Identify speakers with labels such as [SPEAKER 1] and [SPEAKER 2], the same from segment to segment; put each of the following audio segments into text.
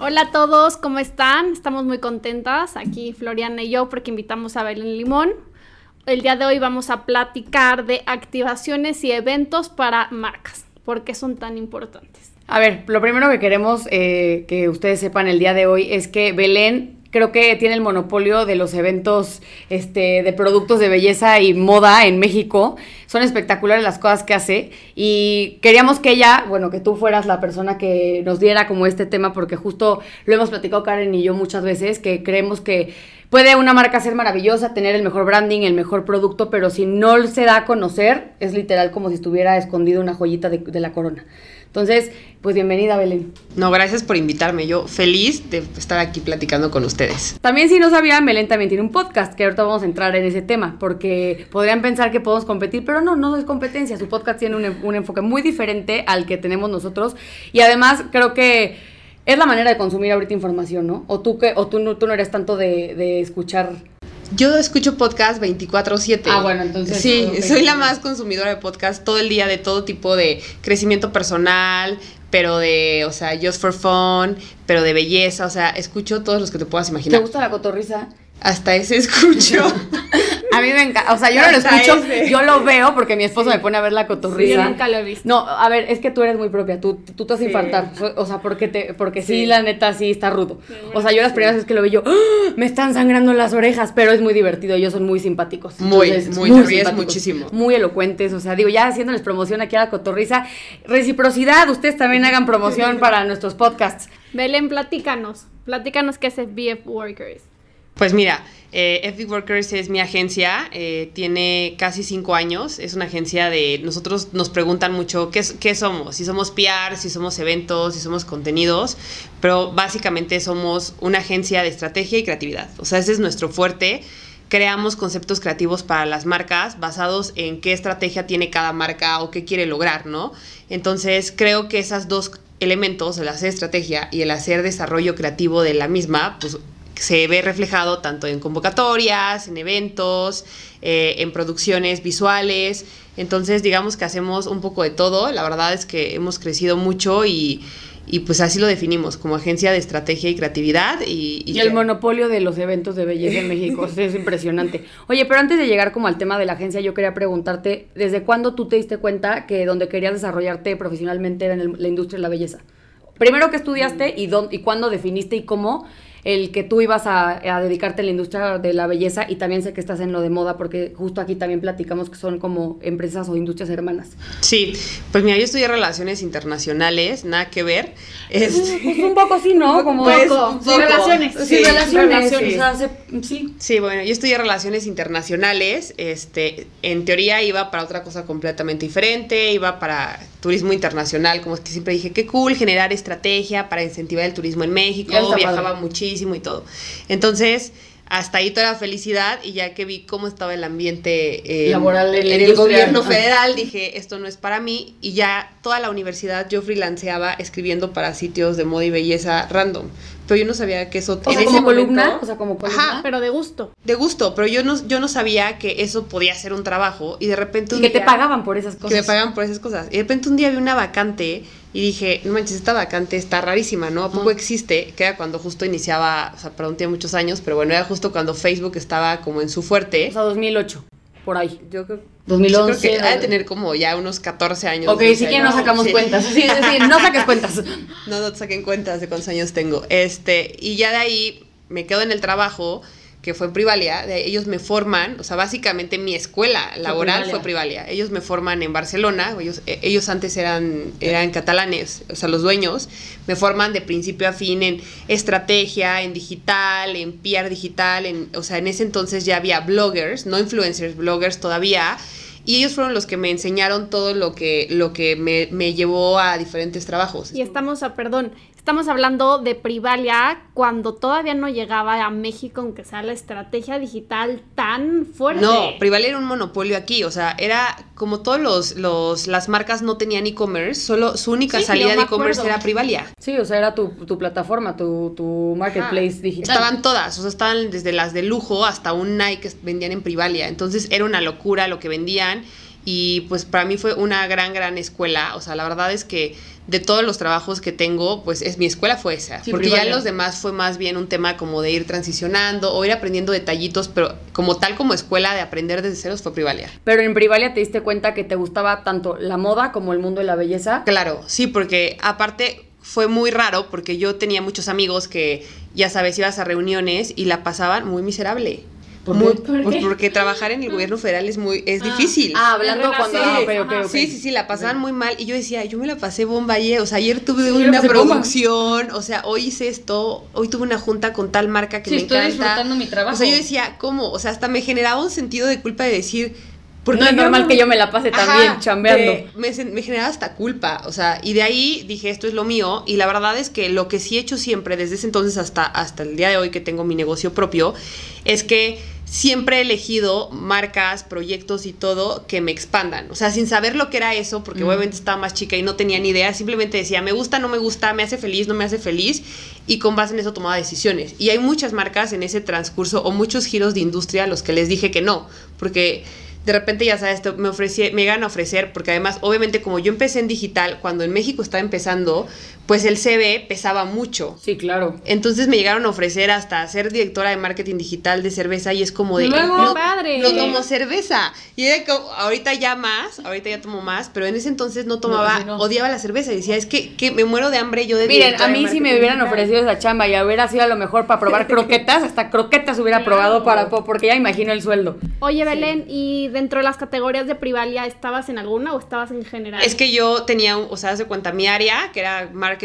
[SPEAKER 1] Hola a todos, ¿cómo están? Estamos muy contentas aquí Floriana y yo porque invitamos a Belén Limón. El día de hoy vamos a platicar de activaciones y eventos para marcas. ¿Por qué son tan importantes?
[SPEAKER 2] A ver, lo primero que queremos eh, que ustedes sepan el día de hoy es que Belén creo que tiene el monopolio de los eventos este, de productos de belleza y moda en México. Son espectaculares las cosas que hace y queríamos que ella, bueno, que tú fueras la persona que nos diera como este tema porque justo lo hemos platicado Karen y yo muchas veces, que creemos que puede una marca ser maravillosa, tener el mejor branding, el mejor producto, pero si no se da a conocer, es literal como si estuviera escondido una joyita de, de la corona. Entonces, pues bienvenida, Belén.
[SPEAKER 3] No, gracias por invitarme. Yo feliz de estar aquí platicando con ustedes.
[SPEAKER 2] También, si no sabían, Belén también tiene un podcast, que ahorita vamos a entrar en ese tema, porque podrían pensar que podemos competir, pero no, no es competencia. Su podcast tiene un, un enfoque muy diferente al que tenemos nosotros. Y además, creo que es la manera de consumir ahorita información, ¿no? O tú, que, o tú, no, tú no eres tanto de, de escuchar
[SPEAKER 3] yo escucho podcast 24/7.
[SPEAKER 2] Ah, bueno, entonces.
[SPEAKER 3] Sí, okay. soy la más consumidora de podcast todo el día de todo tipo de crecimiento personal, pero de, o sea, just for fun, pero de belleza, o sea, escucho todos los que te puedas imaginar.
[SPEAKER 2] ¿Te gusta la cotorriza?
[SPEAKER 3] Hasta ese escucho.
[SPEAKER 2] a mí me encanta, o sea, yo no lo escucho, ese. yo lo veo porque mi esposo sí. me pone a ver la cotorriza.
[SPEAKER 1] Sí, yo nunca lo he visto.
[SPEAKER 2] No, a ver, es que tú eres muy propia, tú, tú te vas a infartar, o sea, porque te, porque sí. sí, la neta, sí está rudo. o sea, yo las primeras veces que lo vi yo, ¡Oh! me están sangrando las orejas, pero es muy divertido, ellos son muy simpáticos.
[SPEAKER 3] Muy, Entonces, muy, muy ríes muchísimo.
[SPEAKER 2] Muy elocuentes, o sea, digo, ya haciéndoles promoción aquí a la cotorriza, reciprocidad, ustedes también hagan promoción para nuestros podcasts.
[SPEAKER 1] Belén, platícanos, platícanos qué es BF Workers.
[SPEAKER 3] Pues mira, eh, Workers es mi agencia, eh, tiene casi cinco años, es una agencia de, nosotros nos preguntan mucho qué, qué, somos, si somos PR, si somos eventos, si somos contenidos, pero básicamente somos una agencia de estrategia y creatividad, o sea, ese es nuestro fuerte. Creamos conceptos creativos para las marcas basados en qué estrategia tiene cada marca o qué quiere lograr, ¿no? Entonces, creo que esos dos elementos, el hacer estrategia y el hacer desarrollo creativo de la misma, pues se ve reflejado tanto en convocatorias, en eventos, eh, en producciones visuales. Entonces, digamos que hacemos un poco de todo. La verdad es que hemos crecido mucho y, y pues así lo definimos, como agencia de estrategia y creatividad. Y,
[SPEAKER 2] y, y el monopolio de los eventos de belleza en México, es impresionante. Oye, pero antes de llegar como al tema de la agencia, yo quería preguntarte, ¿desde cuándo tú te diste cuenta que donde querías desarrollarte profesionalmente era en el, la industria de la belleza? Primero, ¿qué estudiaste y, dónde, y cuándo definiste y cómo? El que tú ibas a, a, dedicarte a la industria de la belleza y también sé que estás en lo de moda porque justo aquí también platicamos que son como empresas o industrias hermanas.
[SPEAKER 3] Sí, pues mira, yo estudié relaciones internacionales, nada que ver.
[SPEAKER 2] Este, pues un poco sí, ¿no? Como
[SPEAKER 1] pues, poco. Sí, relaciones.
[SPEAKER 2] Sí, sí relaciones.
[SPEAKER 1] relaciones.
[SPEAKER 2] Sí. O sea, se, sí.
[SPEAKER 3] sí, bueno, yo estudié relaciones internacionales, este, en teoría iba para otra cosa completamente diferente, iba para turismo internacional, como es que siempre dije, qué cool generar estrategia para incentivar el turismo en México, viajaba padre. muchísimo y todo. Entonces, hasta ahí toda la felicidad y ya que vi cómo estaba el ambiente
[SPEAKER 2] eh, laboral
[SPEAKER 3] en, en el gobierno federal, dije, esto no es para mí y ya toda la universidad yo freelanceaba escribiendo para sitios de moda y belleza random. Pero yo no sabía que eso...
[SPEAKER 2] O sea, como columna, o sea, como columna.
[SPEAKER 1] Ajá, pero de gusto.
[SPEAKER 3] De gusto, pero yo no, yo no sabía que eso podía ser un trabajo y de repente...
[SPEAKER 2] Un y que día, te pagaban por esas cosas.
[SPEAKER 3] Que me pagaban por esas cosas. Y de repente un día vi una vacante y dije, no manches, esta vacante está rarísima, ¿no? ¿A poco uh -huh. existe? Que era cuando justo iniciaba, o sea, perdón, tiene muchos años, pero bueno, era justo cuando Facebook estaba como en su fuerte.
[SPEAKER 2] O sea, 2008, por ahí.
[SPEAKER 3] Yo creo
[SPEAKER 2] 2011.
[SPEAKER 3] Yo creo que ha de tener como ya unos 14 años.
[SPEAKER 2] Ok, sí que no sacamos sí. cuentas. Sí, sí, sí, no saques cuentas.
[SPEAKER 3] No, no saquen cuentas de cuántos años tengo. Este, y ya de ahí me quedo en el trabajo que fue en Privalia, de, ellos me forman, o sea, básicamente mi escuela laboral fue Privalia. fue Privalia. Ellos me forman en Barcelona, ellos, ellos antes eran, eran catalanes, o sea, los dueños, me forman de principio a fin en estrategia, en digital, en PR digital, en, o sea, en ese entonces ya había bloggers, no influencers, bloggers todavía, y ellos fueron los que me enseñaron todo lo que, lo que me, me llevó a diferentes trabajos.
[SPEAKER 1] Y estamos a, perdón, Estamos hablando de Privalia cuando todavía no llegaba a México, aunque sea la estrategia digital tan fuerte.
[SPEAKER 3] No, Privalia era un monopolio aquí, o sea, era como todos los, los las marcas no tenían e-commerce, solo su única
[SPEAKER 1] Sí,
[SPEAKER 3] salida de
[SPEAKER 1] me
[SPEAKER 3] e-commerce era Privalia.
[SPEAKER 2] Sí, o sea, era tu, tu plataforma, tu, tu marketplace
[SPEAKER 3] Ajá.
[SPEAKER 2] digital.
[SPEAKER 3] Estaban todas, o sea, estaban desde las de lujo hasta un Nike que vendían en Privalia. Entonces era una locura lo que vendían y pues para mí fue una gran, gran escuela. O sea, la verdad es que de todos los trabajos que tengo, pues es mi escuela fue esa.
[SPEAKER 2] Sí,
[SPEAKER 3] porque
[SPEAKER 2] Privalia.
[SPEAKER 3] ya los demás fue más bien un tema como de ir transicionando o ir aprendiendo detallitos, pero como tal como escuela de aprender desde ceros fue Privalia.
[SPEAKER 2] Pero en Privalia te diste cuenta que te gustaba tanto la moda como el mundo de la belleza.
[SPEAKER 3] Claro, sí, porque aparte fue muy raro porque yo tenía muchos amigos que, ya sabes, ibas a reuniones y la pasaban muy miserable.
[SPEAKER 2] ¿Por
[SPEAKER 3] Muy-?
[SPEAKER 1] ¿Por
[SPEAKER 3] pues porque trabajar en el gobierno federal es muy es difícil.
[SPEAKER 2] Ah, hablando
[SPEAKER 1] En
[SPEAKER 2] cuando... Ah.
[SPEAKER 3] Sí, sí, sí, la pasaban muy mal y yo decía, yo me la pasé bomba ayer, o sea, ayer tuve
[SPEAKER 2] Sí,
[SPEAKER 3] una
[SPEAKER 2] bomba.
[SPEAKER 3] producción, o sea, hoy hice esto, hoy tuve una junta con tal marca que
[SPEAKER 2] Sí,
[SPEAKER 3] me
[SPEAKER 2] estoy
[SPEAKER 3] encanta.
[SPEAKER 2] disfrutando mi trabajo.
[SPEAKER 3] O sea, yo decía, ¿cómo? O sea, hasta me generaba un sentido de culpa de decir, ¿por
[SPEAKER 2] no es normal que yo me la pase también
[SPEAKER 3] Ajá,
[SPEAKER 2] chambeando.
[SPEAKER 3] me, me generaba hasta culpa, o sea, y de ahí dije, esto es lo mío, y la verdad es que lo que sí he hecho siempre, desde ese entonces hasta, hasta el día de hoy que tengo mi negocio propio, es que siempre he elegido marcas, proyectos y todo que me expandan, o sea, sin saber lo que era eso, porque
[SPEAKER 2] Mm.
[SPEAKER 3] obviamente estaba más chica y no tenía ni idea, simplemente decía, me gusta, no me gusta, me hace feliz, no me hace feliz, y con base en eso tomaba decisiones. Y hay muchas marcas en ese transcurso o muchos giros de industria a los que les dije que no, porque de repente ya sabes, me ofrecí, me llegan a ofrecer, porque además, obviamente, como yo empecé en digital, cuando en México estaba empezando, pues el CV pesaba mucho.
[SPEAKER 2] Sí, claro.
[SPEAKER 3] Entonces me llegaron a ofrecer hasta ser directora de marketing digital de cerveza y es como de
[SPEAKER 1] Luego,
[SPEAKER 3] no,
[SPEAKER 1] padre.
[SPEAKER 3] no tomo cerveza. Y era como, ahorita ya más, ahorita ya tomo más, pero en ese entonces no tomaba,
[SPEAKER 2] no.
[SPEAKER 3] odiaba la cerveza y decía, es que, que me muero de hambre yo de
[SPEAKER 2] Miren, a mí si me hubieran
[SPEAKER 3] digital".
[SPEAKER 2] ofrecido esa chamba y hubiera sido a lo mejor para probar croquetas, hasta croquetas hubiera probado para porque ya imagino el sueldo.
[SPEAKER 1] Oye, Belén, ¿y dentro de las categorías de Privalia estabas en alguna o estabas en general?
[SPEAKER 3] Es que yo tenía, o sea, haz de cuenta, mi área, que era marketing,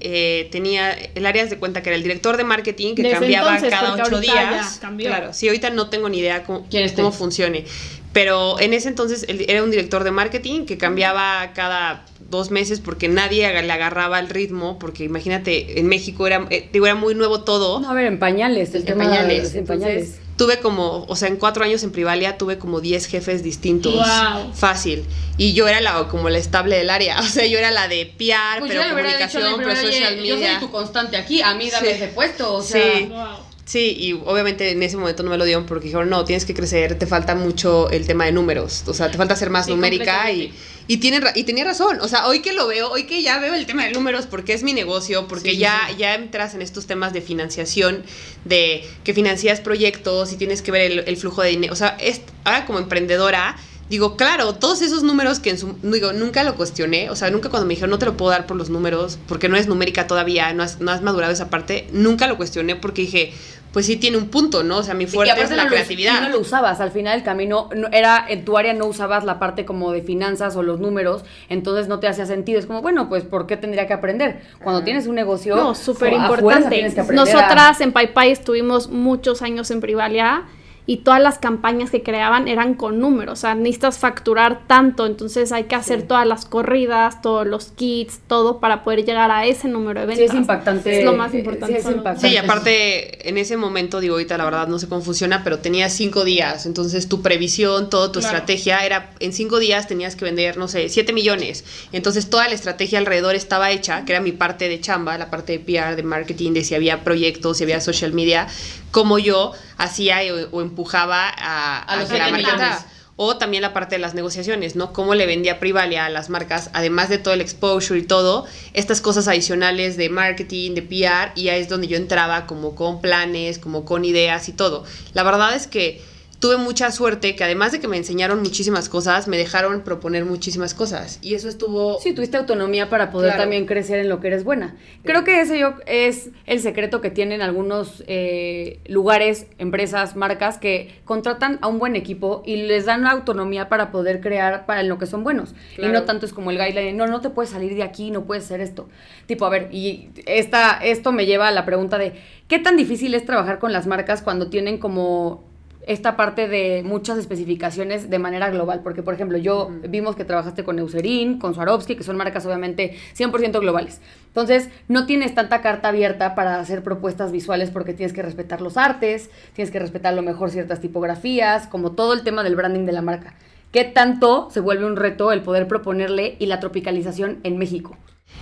[SPEAKER 3] eh, tenía el área de cuenta que era el director de marketing, que
[SPEAKER 1] Desde
[SPEAKER 3] cambiaba
[SPEAKER 1] entonces,
[SPEAKER 3] cada ocho días. Claro, sí, ahorita no tengo ni idea cómo, cómo funcione. Pero en ese entonces él era un director de marketing que cambiaba cada dos meses porque nadie le agarraba el ritmo, porque imagínate, en México era, eh, digo, era muy nuevo todo.
[SPEAKER 2] No, a ver, en pañales, el
[SPEAKER 3] En
[SPEAKER 2] tema
[SPEAKER 3] pañales.
[SPEAKER 2] en pañales.
[SPEAKER 3] Entonces, tuve como, o sea, en cuatro años en Privalia tuve como 10 jefes distintos.
[SPEAKER 1] Guau.
[SPEAKER 3] Fácil. Y yo era la, como la estable del área. O sea, yo era la de PR,
[SPEAKER 2] Pues
[SPEAKER 3] pero comunicación, pero social media.
[SPEAKER 2] constante aquí, a mí
[SPEAKER 3] dame
[SPEAKER 2] dame
[SPEAKER 3] ese
[SPEAKER 2] puesto, o
[SPEAKER 3] sea,
[SPEAKER 1] Wow.
[SPEAKER 3] Sí, y obviamente en ese momento no me lo dieron porque dijeron, no, tienes que crecer, te falta mucho el tema de números, o sea, te falta ser más
[SPEAKER 1] Sí,
[SPEAKER 3] numérica y, y, tiene, y tenía razón, o sea, hoy que lo veo, hoy que ya veo el tema de números porque es mi negocio, porque
[SPEAKER 2] sí,
[SPEAKER 3] ya,
[SPEAKER 2] sí.
[SPEAKER 3] ya entras en estos temas de financiación, de que financias proyectos y tienes que ver el, el flujo de dinero, o sea, es, ahora como emprendedora... Digo, claro, todos esos números que en su... Digo, nunca lo cuestioné. O sea, nunca cuando me dijeron, no te lo puedo dar por los números, porque no es numérica todavía, no has, no has madurado esa parte, nunca lo cuestioné porque dije, pues sí tiene un punto, ¿no? O sea, mi
[SPEAKER 2] Y
[SPEAKER 3] fuerte es la
[SPEAKER 2] no lo-
[SPEAKER 3] creatividad.
[SPEAKER 2] y no lo usabas, al final del camino no- era en tu área no usabas la parte como de finanzas o los números, entonces no te hacía sentido. Es como, bueno, pues ¿por qué tendría que aprender? Cuando tienes un negocio,
[SPEAKER 1] No, súper importante.
[SPEAKER 2] a-
[SPEAKER 1] Nosotras en PayPay estuvimos muchos años en Privalia y todas las campañas que creaban eran con números. O sea, necesitas facturar tanto, entonces hay que hacer todas las corridas, todos los kits, todo para poder llegar a ese número de
[SPEAKER 2] Sí,
[SPEAKER 1] ventas.
[SPEAKER 2] es impactante.
[SPEAKER 1] Es lo más
[SPEAKER 2] Sí,
[SPEAKER 1] importante.
[SPEAKER 2] sí, es impactante.
[SPEAKER 3] Sí, y aparte, en ese momento, digo, ahorita la verdad no sé cómo funciona, pero tenía cinco días. Entonces, tu previsión, toda tu
[SPEAKER 1] Claro.
[SPEAKER 3] estrategia era, en cinco días tenías que vender, no sé, siete millones. Entonces, toda la estrategia alrededor estaba hecha, que era mi parte de chamba, la parte de PR, de marketing, de si había proyectos, si había social media, como yo hacía o, o empujaba a,
[SPEAKER 2] A los
[SPEAKER 3] que la marca. O también la parte de las negociaciones, ¿no? Cómo le vendía Privalia a las marcas, además de todo el exposure y todo, estas cosas adicionales de marketing, de PR, y ahí es donde yo entraba como con planes, como con ideas y todo. La verdad es que tuve mucha suerte que además de que me enseñaron muchísimas cosas, me dejaron proponer muchísimas cosas. Y eso estuvo...
[SPEAKER 2] Sí, tuviste autonomía para poder
[SPEAKER 3] Claro.
[SPEAKER 2] también crecer en lo que eres buena. Creo que ese yo es el secreto que tienen algunos eh, lugares, empresas, marcas que contratan a un buen equipo y les dan la autonomía para poder crear para en lo que son buenos. Y no tanto es como el guideline, no, no te puedes salir de aquí, no puedes hacer esto. Tipo, a ver, y esta, esto me lleva a la pregunta de, ¿qué tan difícil es trabajar con las marcas cuando tienen como esta parte de muchas especificaciones de manera global, porque por ejemplo, yo vimos que trabajaste con Eucerin, con Swarovski, que son marcas obviamente 100% globales. Entonces, no tienes tanta carta abierta para hacer propuestas visuales porque tienes que respetar los artes, tienes que respetar a lo mejor ciertas tipografías, como todo el tema del branding de la marca. ¿Qué tanto se vuelve un reto el poder proponerle y la tropicalización en México?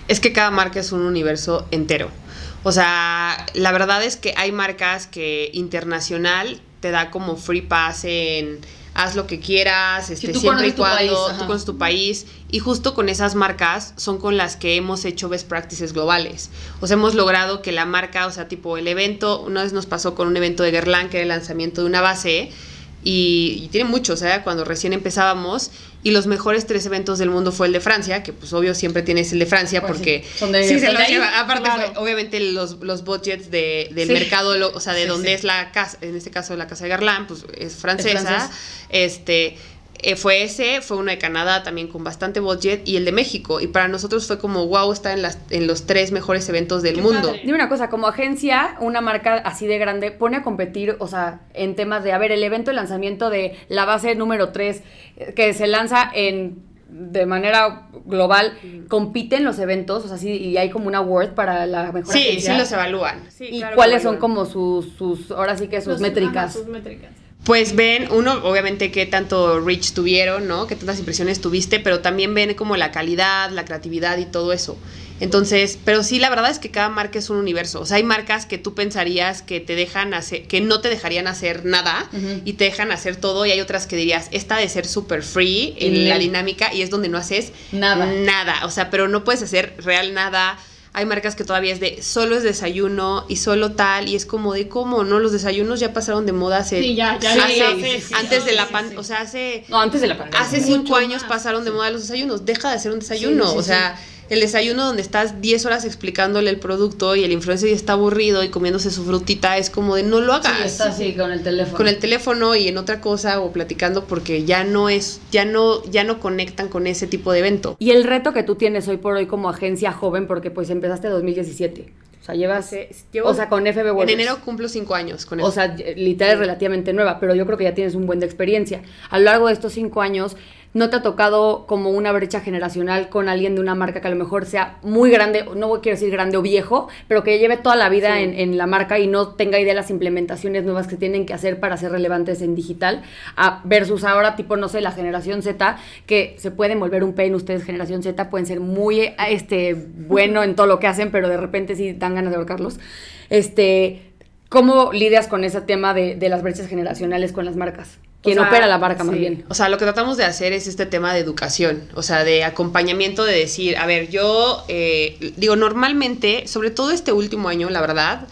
[SPEAKER 3] Es que cada marca es un universo entero. O sea, la verdad es que hay marcas que internacional te da como free pass en haz lo que quieras, este, siempre y cuando tú conoces tu país. Y justo con esas marcas son con las que hemos hecho best practices globales. O sea, hemos logrado que la marca, o sea, tipo el evento, una vez nos pasó con un evento de Guerlain, que era el lanzamiento de una base, y, tiene mucho, o sea, cuando recién empezábamos y los mejores tres eventos del mundo fue el de Francia, que pues obvio siempre tienes el de Francia pues porque sí, se lo lleva. Aparte, obviamente los, los budgets de, del mercado, o sea, de donde es la casa, en este caso la casa de Garland, pues es francesa. este eh, fue ese, fue uno de Canadá también con bastante budget y el de México. Y para nosotros fue como, wow, está en, las, en los tres mejores eventos del mundo.
[SPEAKER 2] Dime una cosa, como agencia, una marca así de grande pone a competir, o sea, en temas de, a ver, el evento de lanzamiento de la base número 3, eh, que se lanza en de manera global compiten los eventos, o sea, sí, y hay como un award para la mejor
[SPEAKER 3] Sí, sí los evalúan.
[SPEAKER 2] ¿Y cuáles son como sus, sus, ahora sí que sus métricas? sus métricas
[SPEAKER 3] pues ven, uno, obviamente, qué tanto reach tuvieron, ¿no? Qué tantas impresiones tuviste, pero también ven como la calidad, la creatividad y todo eso. Entonces, pero sí, la verdad es que cada marca es un universo. O sea, hay marcas que tú pensarías que te dejan hacer, que no te dejarían hacer nada y te dejan hacer todo. Y hay otras que dirías, esta de ser súper free en la dinámica y es donde no haces
[SPEAKER 2] nada.
[SPEAKER 3] Nada. O sea, pero no puedes hacer real nada hay marcas que todavía es de solo es desayuno y solo tal, y es como de cómo, ¿no? Los desayunos ya pasaron de moda hace.
[SPEAKER 1] Sí, ya, ya,
[SPEAKER 3] antes de la pandemia. O sea, hace.
[SPEAKER 2] No, antes de la pandemia.
[SPEAKER 3] Hace cinco años pasaron de moda los desayunos. Deja de hacer un desayuno. o sea el desayuno donde estás 10 horas explicándole el producto y el influencer ya está aburrido y comiéndose su frutita, es como de no lo hagas. Sí,
[SPEAKER 2] está así con el teléfono.
[SPEAKER 3] Con el teléfono y en otra cosa o platicando porque ya no es, ya no, ya no conectan con ese tipo de evento.
[SPEAKER 2] Y el reto que tú tienes hoy por hoy como agencia joven, porque pues empezaste en 2017. O sea, llevas, o sea, con FB.
[SPEAKER 3] En enero cumplo cinco años con eso.
[SPEAKER 2] O sea, literal es relativamente nueva, pero yo creo que ya tienes un buen de experiencia. A lo largo de estos cinco años, no te ha tocado como una brecha generacional con alguien de una marca que a lo mejor sea muy grande, no quiero decir grande o viejo, pero que lleve toda la vida en, la marca y no tenga idea de las implementaciones nuevas que tienen que hacer para ser relevantes en digital, a, versus ahora tipo, no sé, la generación Z, que se pueden volver un pen ustedes, generación Z, pueden ser muy este, bueno en todo lo que hacen, pero de repente sí dan ganas de ahorcarlos. Este, ¿Cómo lidias con ese tema de, de las brechas generacionales con las marcas? Quien opera la marca más bien.
[SPEAKER 3] O sea, lo que tratamos de hacer es este tema de educación, o sea, de acompañamiento, de decir, a ver, yo eh, digo, normalmente, sobre todo este último año, la verdad,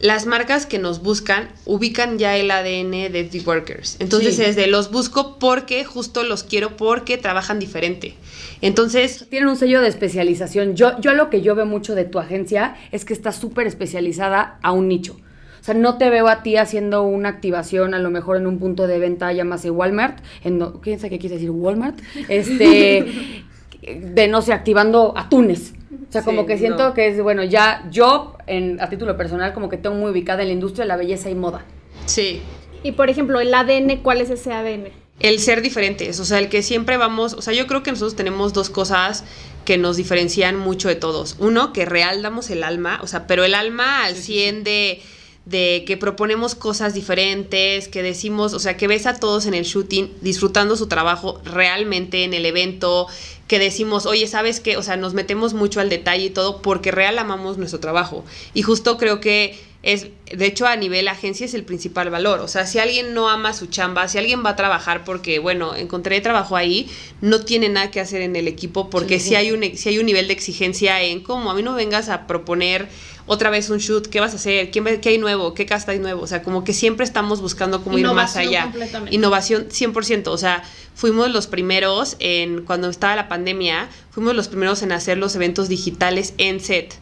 [SPEAKER 3] las marcas que nos buscan ubican ya el ADN de The Workers. Entonces es de los busco porque justo los quiero porque trabajan diferente. Entonces...
[SPEAKER 2] Tienen un sello de especialización. Yo, yo lo que yo veo mucho de tu agencia es que está súper especializada a un nicho. O sea, no te veo a ti haciendo una activación a lo mejor en un punto de venta llamase Walmart, en no, ¿quién sabe qué quiere decir Walmart? Este, de no sé, activando atunes. O sea, como que siento que es, bueno, ya yo, en, a título personal, como que tengo muy ubicada en la industria de la belleza y moda.
[SPEAKER 3] Sí.
[SPEAKER 1] Y por ejemplo, el ADN, ¿cuál es ese ADN?
[SPEAKER 3] El ser diferentes, o sea, el que siempre vamos, o sea, yo creo que nosotros tenemos dos cosas que nos diferencian mucho de todos. Uno, que real damos el alma, o sea, pero el alma al 100 de de que proponemos cosas diferentes, que decimos, o sea, que ves a todos en el shooting disfrutando su trabajo realmente en el evento, que decimos, oye, ¿sabes qué? O sea, nos metemos mucho al detalle y todo porque real amamos nuestro trabajo. Y justo creo que es, de hecho, a nivel agencia es el principal valor. O sea, si alguien no ama su chamba, si alguien va a trabajar porque, bueno, encontré trabajo ahí, no tiene nada que hacer en el equipo porque Si, hay un, si hay un nivel de exigencia en cómo a mí no vengas a proponer otra vez un shoot, ¿qué vas a hacer? ¿Qué, qué hay nuevo? ¿Qué casta hay nuevo? O sea, como que siempre estamos buscando cómo ir más allá. Innovación 100%. O sea, fuimos los primeros en, cuando estaba la pandemia, fuimos los primeros en hacer los eventos digitales en set.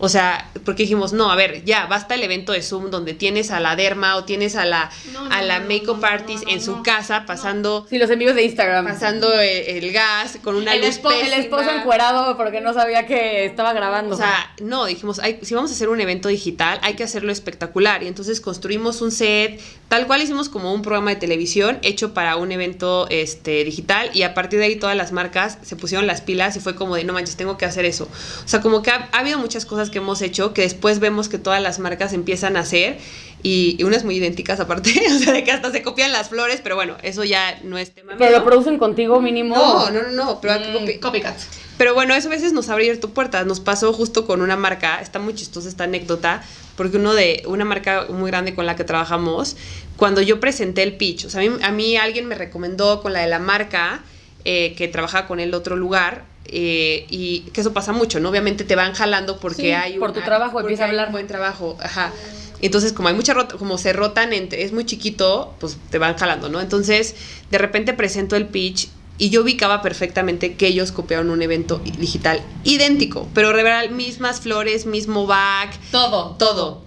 [SPEAKER 3] O sea, porque dijimos, no, a ver, ya, basta el evento de Zoom donde tienes a la derma o tienes a la,
[SPEAKER 1] No,
[SPEAKER 3] a
[SPEAKER 1] no,
[SPEAKER 3] la
[SPEAKER 1] no,
[SPEAKER 3] makeup
[SPEAKER 1] no, no,
[SPEAKER 3] artist
[SPEAKER 1] no,
[SPEAKER 3] en su
[SPEAKER 1] no.
[SPEAKER 3] casa pasando,
[SPEAKER 2] Sí, los amigos de Instagram.
[SPEAKER 3] pasando el, el gas con una
[SPEAKER 2] el,
[SPEAKER 3] luz
[SPEAKER 2] espo- el esposo encuerado porque no sabía que estaba grabando.
[SPEAKER 3] O sea, no, dijimos, hay- si vamos a hacer un evento digital, hay que hacerlo espectacular. Y entonces construimos un set, tal cual hicimos como un programa de televisión hecho para un evento este, digital. Y a partir de ahí todas las marcas se pusieron las pilas y fue como de, no manches, tengo que hacer eso. O sea, como que ha, ha habido muchas cosas que hemos hecho que después vemos que todas las marcas empiezan a hacer. Y, y unas muy idénticas aparte, o sea, de que hasta se copian las flores, pero bueno, eso ya no es tema
[SPEAKER 2] pero
[SPEAKER 3] mío.
[SPEAKER 2] lo producen contigo mínimo.
[SPEAKER 3] No, no, no, no, pero
[SPEAKER 2] Mm, copycat.
[SPEAKER 3] pero bueno, eso a veces nos ha abierto puertas. Nos pasó justo con una marca, está muy chistosa esta anécdota, porque uno de una marca muy grande con la que trabajamos, cuando yo presenté el pitch, o sea, a mí, a mí alguien me recomendó con la de la marca eh, que trabajaba con el otro lugar. Eh, y que eso pasa mucho, ¿no? Obviamente te van jalando porque
[SPEAKER 2] Sí,
[SPEAKER 3] hay
[SPEAKER 2] por tu trabajo empieza a hablar.
[SPEAKER 3] buen trabajo, ajá. Entonces, como hay mucha rota, como se rotan, entre, es muy chiquito, pues te van jalando, ¿no? Entonces, de repente presento el pitch y yo ubicaba perfectamente que ellos copiaron un evento digital idéntico, pero revelar mismas flores, mismo back,
[SPEAKER 2] Todo.
[SPEAKER 3] todo.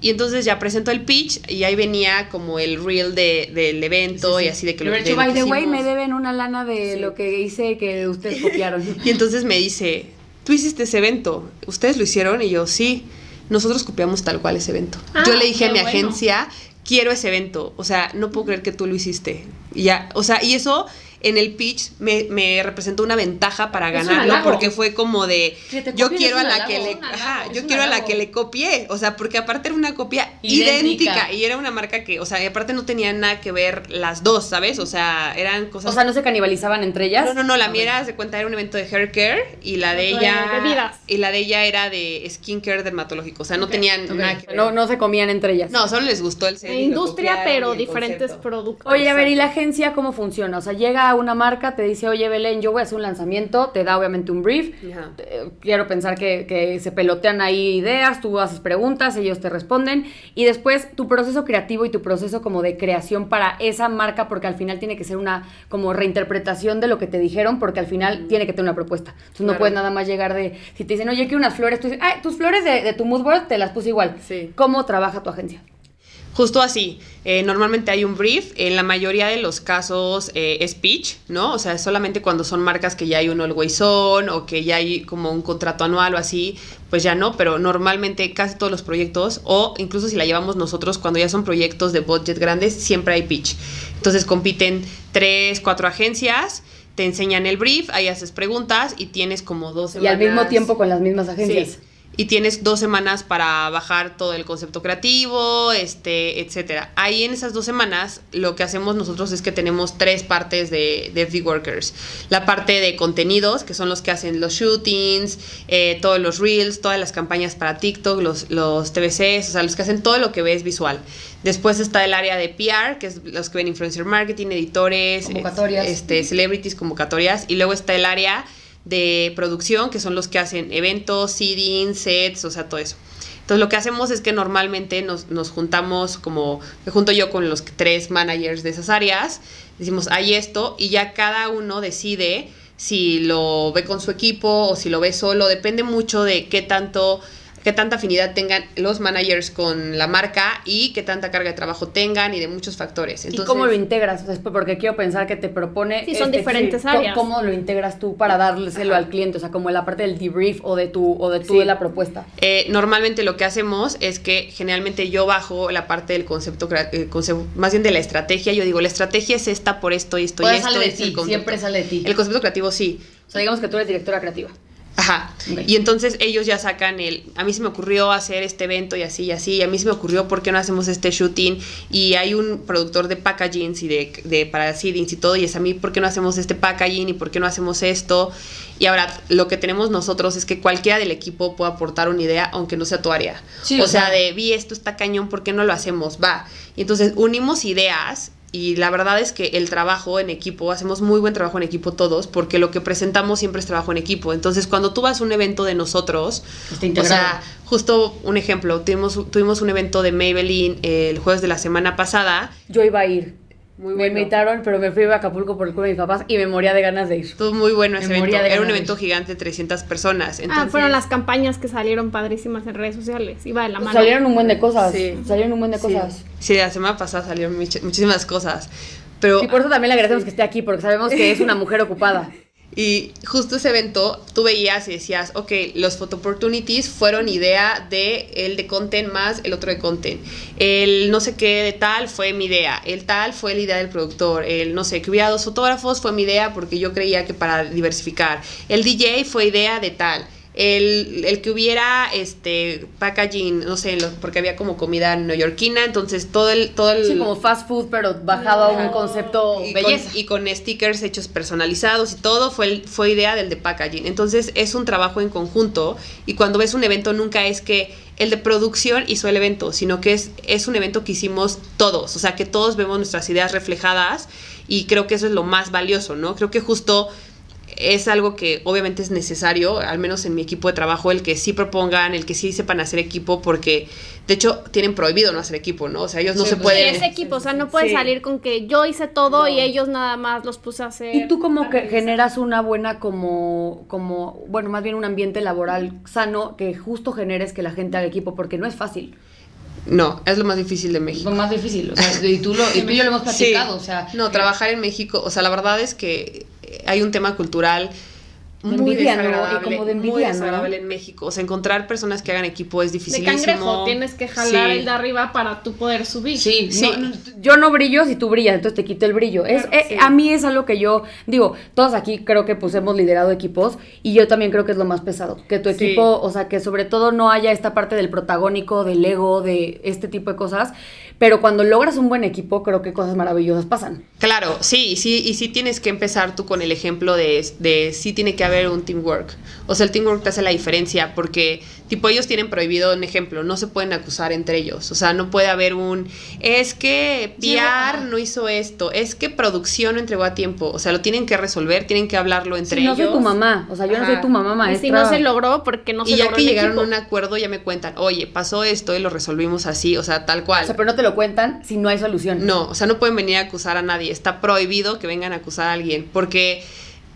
[SPEAKER 3] Y entonces ya presento el pitch y ahí venía como el reel de, del evento y así de que
[SPEAKER 2] Lo
[SPEAKER 3] de
[SPEAKER 2] hecho, by the way, me deben una lana de
[SPEAKER 3] Sí.
[SPEAKER 2] lo que hice que ustedes copiaron.
[SPEAKER 3] Y entonces me dice, tú hiciste ese evento, ¿ustedes lo hicieron? Y yo, sí, nosotros copiamos tal cual ese evento.
[SPEAKER 1] Ah,
[SPEAKER 3] yo le dije a mi
[SPEAKER 1] bueno.
[SPEAKER 3] agencia, quiero ese evento, o sea, no puedo creer que tú lo hiciste. Y ya, o sea, y eso en el pitch me, me representó una ventaja para ganarlo porque fue como de yo quiero a la que le ajá, yo quiero a la que le copié, o sea, porque aparte era una copia
[SPEAKER 2] Idéntica.
[SPEAKER 3] idéntica. y era una marca que, o sea, y aparte no tenían nada que ver las dos, ¿sabes? O sea, eran cosas
[SPEAKER 2] O sea, no se canibalizaban entre ellas.
[SPEAKER 3] no, no, no, la mía era, se cuenta, era un evento de hair care y la de ella.
[SPEAKER 1] bebidas.
[SPEAKER 3] Y la de ella era de skincare dermatológico. O sea, no tenían nada que ver.
[SPEAKER 2] No, no se comían entre ellas.
[SPEAKER 3] No, solo les gustó el
[SPEAKER 1] industria, pero diferentes
[SPEAKER 3] concepto.
[SPEAKER 1] productos.
[SPEAKER 2] Oye, a ver, ¿y la agencia cómo funciona? O sea, llega una marca, te dice, oye, Belén, yo voy a hacer un lanzamiento, te da obviamente un brief. Eh, Quiero pensar que, que se pelotean ahí ideas, tú haces preguntas, ellos te responden. Y después tu proceso creativo y tu proceso como de creación para esa marca, porque al final tiene que ser una como reinterpretación de lo que te dijeron, porque al final tiene que tener una propuesta. Entonces no puedes nada más llegar de, si te dicen, oye, quiero unas flores, tú dices, tus flores de, de tu mood board te las puse igual.
[SPEAKER 3] Sí.
[SPEAKER 2] ¿Cómo trabaja tu agencia?
[SPEAKER 3] Justo así. Eh, normalmente hay un brief. En la mayoría de los casos eh, es pitch, ¿no? O sea, solamente cuando son marcas que ya hay un always on o que ya hay como un contrato anual o así, pues ya no. Pero normalmente casi todos los proyectos, o incluso si la llevamos nosotros, cuando ya son proyectos de budget grandes, siempre hay pitch. Entonces compiten tres, cuatro agencias. Te enseñan el brief, ahí haces preguntas y tienes como dos
[SPEAKER 2] Y al mismo
[SPEAKER 3] semanas-
[SPEAKER 2] tiempo con las mismas agencias.
[SPEAKER 3] Sí. Y tienes dos semanas para bajar todo el concepto creativo, este, etcétera. Ahí en esas dos semanas lo que hacemos nosotros es que tenemos tres partes de, de FD Workers. La parte de contenidos, que son los que hacen los shootings, eh, todos los reels, todas las campañas para TikTok, los, los TVCs, o sea, los que hacen todo lo que ves visual. Después está el área de PR, que es los que ven influencer marketing, editores,
[SPEAKER 2] Convocatorias.
[SPEAKER 3] este, celebrities, convocatorias. Y luego está el área de producción, que son los que hacen eventos, seeding, sets, o sea, todo eso. Entonces lo que hacemos es que normalmente nos, nos juntamos como, me junto yo con los tres managers de esas áreas, decimos, hay esto, y ya cada uno decide si lo ve con su equipo o si lo ve solo, depende mucho de qué tanto qué tanta afinidad tengan los managers con la marca y qué tanta carga de trabajo tengan y de muchos factores.
[SPEAKER 2] ¿Y cómo lo integras? Porque quiero pensar que te propone...
[SPEAKER 1] Sí, son diferentes
[SPEAKER 2] ¿cómo-
[SPEAKER 1] áreas.
[SPEAKER 2] ¿Cómo lo integras tú para dárselo al cliente? O sea, como la parte del debrief o de tu, o de, tú
[SPEAKER 3] Sí.
[SPEAKER 2] de la propuesta.
[SPEAKER 3] Eh, normalmente lo que hacemos es que generalmente yo bajo la parte del concepto, eh, concepto- más bien de la estrategia. Yo digo, la estrategia es esta por esto y esto y esto.
[SPEAKER 2] sale de
[SPEAKER 3] este
[SPEAKER 2] ti, siempre sale de ti.
[SPEAKER 3] El concepto creativo sí.
[SPEAKER 2] O sea, digamos que tú eres directora creativa.
[SPEAKER 3] Ajá. Y entonces ellos ya sacan el, a mí se me ocurrió hacer este evento y así y así, y a mí se me ocurrió por qué no hacemos este shooting y hay un productor de packagings y de, de para seedings y todo y es a mí por qué no hacemos este packaging y por qué no hacemos esto. Y ahora lo que tenemos nosotros es que cualquiera del equipo puede aportar una idea aunque no sea tu área.
[SPEAKER 2] Sí,
[SPEAKER 3] o,
[SPEAKER 2] o
[SPEAKER 3] sea,
[SPEAKER 2] sea-
[SPEAKER 3] de vi esto está cañón, ¿por qué no lo hacemos? Va. Y entonces unimos ideas y la verdad es que el trabajo en equipo, hacemos muy buen trabajo en equipo todos, porque lo que presentamos siempre es trabajo en equipo. Entonces, cuando tú vas a un evento de nosotros, o sea, justo un ejemplo, tuvimos, tuvimos un evento de Maybelline el jueves de la semana pasada.
[SPEAKER 2] Yo iba a ir.
[SPEAKER 3] Muy
[SPEAKER 2] Me
[SPEAKER 3] bueno.
[SPEAKER 2] invitaron, pero me fui a Acapulco por el culo de mis papás y me moría de ganas de ir.
[SPEAKER 3] Estuvo muy bueno ese
[SPEAKER 2] Me
[SPEAKER 3] evento.
[SPEAKER 2] moría de
[SPEAKER 3] Era un evento gigante de 300 personas.
[SPEAKER 1] Ah,
[SPEAKER 3] Entonces,
[SPEAKER 1] fueron las campañas que salieron padrísimas en redes sociales. Iba de la mano.
[SPEAKER 2] Salieron un buen de cosas.
[SPEAKER 3] Sí.
[SPEAKER 2] Salieron un buen de
[SPEAKER 3] Sí.
[SPEAKER 2] cosas.
[SPEAKER 3] Sí, la semana pasada salieron much- muchísimas cosas. Pero
[SPEAKER 2] Y por eso también le agradecemos que esté aquí, porque sabemos que es una mujer ocupada.
[SPEAKER 3] Y justo ese evento, tú veías y decías, ok, los photo opportunities fueron idea de el de content más el otro de content. El no sé qué de tal fue mi idea. El tal fue la idea del productor. El no sé, que hubiera dos fotógrafos fue mi idea porque yo creía que para diversificar. El DJ fue idea de tal. El, el que hubiera este packaging, no sé, lo- porque había como comida neoyorquina, entonces todo el, todo el
[SPEAKER 2] Sí, como fast food, pero bajado a un concepto
[SPEAKER 3] y con,
[SPEAKER 2] belleza.
[SPEAKER 3] y con stickers hechos personalizados y todo fue, el- fue idea del de packaging. Entonces es un trabajo en conjunto y cuando ves un evento nunca es que el de producción hizo el evento, sino que es, es un evento que hicimos todos, o sea que todos vemos nuestras ideas reflejadas y creo que eso es lo más valioso, ¿no? Creo que justo es algo que obviamente es necesario, al menos en mi equipo de trabajo, el que sí propongan, el que sí sepan hacer equipo, porque de hecho tienen prohibido no hacer equipo, ¿no? O sea, ellos no
[SPEAKER 2] Sí,
[SPEAKER 3] se pueden...
[SPEAKER 1] Sí, es equipo, o sea, no puedes
[SPEAKER 2] Sí.
[SPEAKER 1] salir con que yo hice todo
[SPEAKER 2] No.
[SPEAKER 1] y ellos nada más los puse a hacer.
[SPEAKER 2] Y tú como que generas una buena como, como, bueno, más bien un ambiente laboral sano que justo generes que la gente haga equipo, porque no es fácil.
[SPEAKER 3] No, es lo más difícil de México.
[SPEAKER 4] Lo más difícil, o sea, y tú, lo, y tú y yo lo hemos platicado,
[SPEAKER 3] Sí.
[SPEAKER 4] o sea.
[SPEAKER 3] No, trabajar en México, o sea, la verdad es que eh, hay un tema cultural
[SPEAKER 2] De
[SPEAKER 3] muy
[SPEAKER 2] envidia, ¿no? Y
[SPEAKER 3] desagradable,
[SPEAKER 2] como de
[SPEAKER 3] muy
[SPEAKER 2] envidia, ¿no?
[SPEAKER 3] desagradable en México. O sea, encontrar personas que hagan equipo es
[SPEAKER 1] de
[SPEAKER 3] dificilísimo.
[SPEAKER 1] cangrejo, tienes que jalar
[SPEAKER 3] Sí.
[SPEAKER 1] el de arriba para tú poder subir.
[SPEAKER 4] Sí,
[SPEAKER 3] Sí.
[SPEAKER 4] no, no,
[SPEAKER 2] Yo no brillo si tú brillas, entonces te quito el brillo. Es, eh,
[SPEAKER 3] sí.
[SPEAKER 2] A mí es algo que yo digo, todos aquí creo que pues hemos liderado equipos y yo también creo que es lo más pesado, que tu
[SPEAKER 3] Sí.
[SPEAKER 2] equipo, o sea, que sobre todo no haya esta parte del protagónico, del ego, de este tipo de cosas, pero cuando logras un buen equipo creo que cosas maravillosas pasan.
[SPEAKER 3] Claro, sí, y sí, y sí tienes que empezar tú con el ejemplo de, de sí tiene que haber un teamwork. O sea, el teamwork te hace la diferencia porque, tipo, ellos tienen prohibido, un ejemplo, no se pueden acusar entre ellos. O sea, no puede haber un, es que PR no hizo esto, es que producción no entregó a tiempo. O sea, lo tienen que resolver, tienen que hablarlo entre
[SPEAKER 2] Si no
[SPEAKER 3] ellos.
[SPEAKER 2] soy tu mamá, o sea, yo no soy tu mamá
[SPEAKER 1] Y
[SPEAKER 2] maestra.
[SPEAKER 1] si no se logró, porque no se
[SPEAKER 3] y ya
[SPEAKER 1] logró
[SPEAKER 3] que
[SPEAKER 1] el
[SPEAKER 3] llegaron
[SPEAKER 1] equipo.
[SPEAKER 3] a un acuerdo, ya me cuentan, oye, pasó esto y lo resolvimos así, o sea, tal cual.
[SPEAKER 2] O sea, pero no te lo cuentan si no hay solución.
[SPEAKER 3] No, o sea, no pueden venir a acusar a nadie. Está prohibido que vengan a acusar a alguien. Porque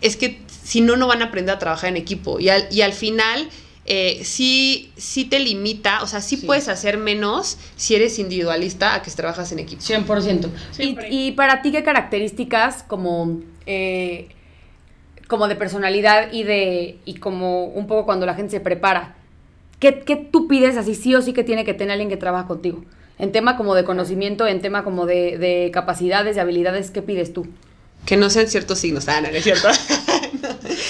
[SPEAKER 3] es que si no, no van a aprender a trabajar en equipo. Y al, y al final, eh, sí, sí te limita, o sea, sí,
[SPEAKER 4] Sí.
[SPEAKER 3] puedes hacer menos si eres individualista a que si trabajas en equipo.
[SPEAKER 4] 100%.
[SPEAKER 2] Y, y para ti, ¿qué características como, eh, como de personalidad y de y como un poco cuando la gente se prepara? ¿Qué, qué tú pides así sí o sí que tiene que tener alguien que trabaja contigo? En tema como de conocimiento, en tema como de, de capacidades, de habilidades, ¿qué pides tú?
[SPEAKER 3] Que no sean ciertos signos. Ah, no, no es cierto. No.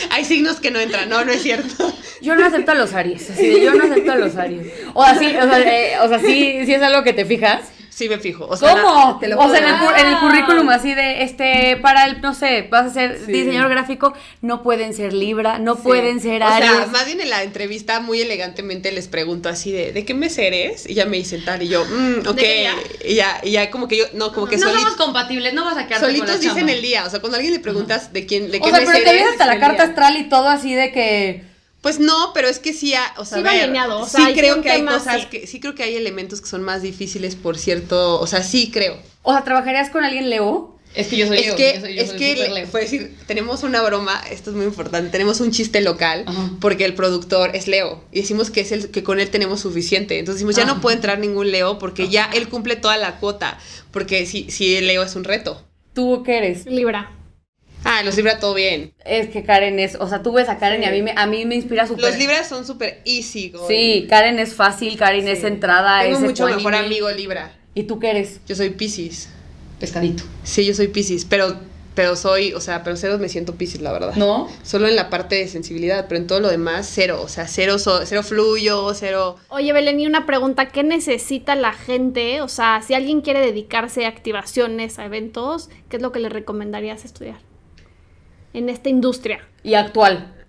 [SPEAKER 3] Hay signos que no entran. No, no es cierto.
[SPEAKER 2] Yo no acepto a los Aries, así de, yo no acepto a los Aries. O así, o sea, eh, o sea sí, sí es algo que te fijas.
[SPEAKER 3] Sí me fijo. O sea,
[SPEAKER 2] ¿Cómo?
[SPEAKER 4] te lo
[SPEAKER 2] o sea, en el, en el currículum así de, este, para el, no sé, vas a ser
[SPEAKER 3] Sí.
[SPEAKER 2] diseñador gráfico, no pueden ser Libra, no pueden ser
[SPEAKER 3] O
[SPEAKER 2] Aries.
[SPEAKER 3] sea, más bien en la entrevista muy elegantemente les pregunto así de, ¿de qué mes eres? Y ya me dicen tal, y yo, mm, ok.
[SPEAKER 1] día?
[SPEAKER 3] Y ya, y ya como que yo, no, como que
[SPEAKER 4] no somos compatibles, no vas a quedarte con
[SPEAKER 3] solitos
[SPEAKER 4] la
[SPEAKER 3] dicen
[SPEAKER 4] chamba.
[SPEAKER 3] el día. O sea, cuando a alguien le preguntas de quién, de qué
[SPEAKER 2] o sea,
[SPEAKER 3] mes
[SPEAKER 2] pero te ves hasta la carta
[SPEAKER 3] día.
[SPEAKER 2] astral y todo así de que...
[SPEAKER 3] Pues no, pero es que sí, ha- o sea,
[SPEAKER 1] Sí
[SPEAKER 3] ver,
[SPEAKER 1] alineado, o
[SPEAKER 3] sí
[SPEAKER 1] sea, hay
[SPEAKER 3] creo que hay cosas
[SPEAKER 1] sí.
[SPEAKER 3] que, sí creo que hay elementos que son más difíciles por cierto, o sea, sí creo.
[SPEAKER 2] O sea, ¿trabajarías con alguien Leo?
[SPEAKER 4] Es que yo soy
[SPEAKER 3] es
[SPEAKER 4] Leo,
[SPEAKER 3] que,
[SPEAKER 4] yo soy, yo
[SPEAKER 3] es
[SPEAKER 4] soy
[SPEAKER 3] que, le- fue decir, tenemos una broma, esto es muy importante, tenemos un chiste local,
[SPEAKER 4] Ajá.
[SPEAKER 3] porque el productor es Leo, y decimos que es el que con él tenemos suficiente, entonces decimos, ya no puede entrar ningún Leo, porque ya él cumple toda la cuota, porque si, si Leo es un reto.
[SPEAKER 2] ¿Tú qué eres?
[SPEAKER 1] Libra.
[SPEAKER 3] Ah, los libra todo bien.
[SPEAKER 2] Es que Karen es, o sea, tú ves a Karen
[SPEAKER 3] Sí.
[SPEAKER 2] y a mí me, a mí me inspira súper.
[SPEAKER 3] Los libras son súper easy, güey.
[SPEAKER 2] Sí, Karen es fácil, Karen es
[SPEAKER 3] Sí.
[SPEAKER 2] centrada,
[SPEAKER 3] Tengo
[SPEAKER 2] es
[SPEAKER 3] mucho mejor amigo libra.
[SPEAKER 2] ¿Y tú qué eres?
[SPEAKER 3] Yo soy Pisces.
[SPEAKER 4] Pescadito.
[SPEAKER 3] Sí, yo soy Pisces, pero, pero soy, o sea, pero cero me siento Pisces, la verdad.
[SPEAKER 4] ¿No?
[SPEAKER 3] Solo en la parte de sensibilidad, pero en todo lo demás, cero. O sea, cero, so- cero fluyo, cero.
[SPEAKER 1] Oye, Belén, y una pregunta, ¿qué necesita la gente? O sea, si alguien quiere dedicarse a activaciones, a eventos, ¿qué es lo que le recomendarías estudiar? En esta industria.
[SPEAKER 2] Y actual.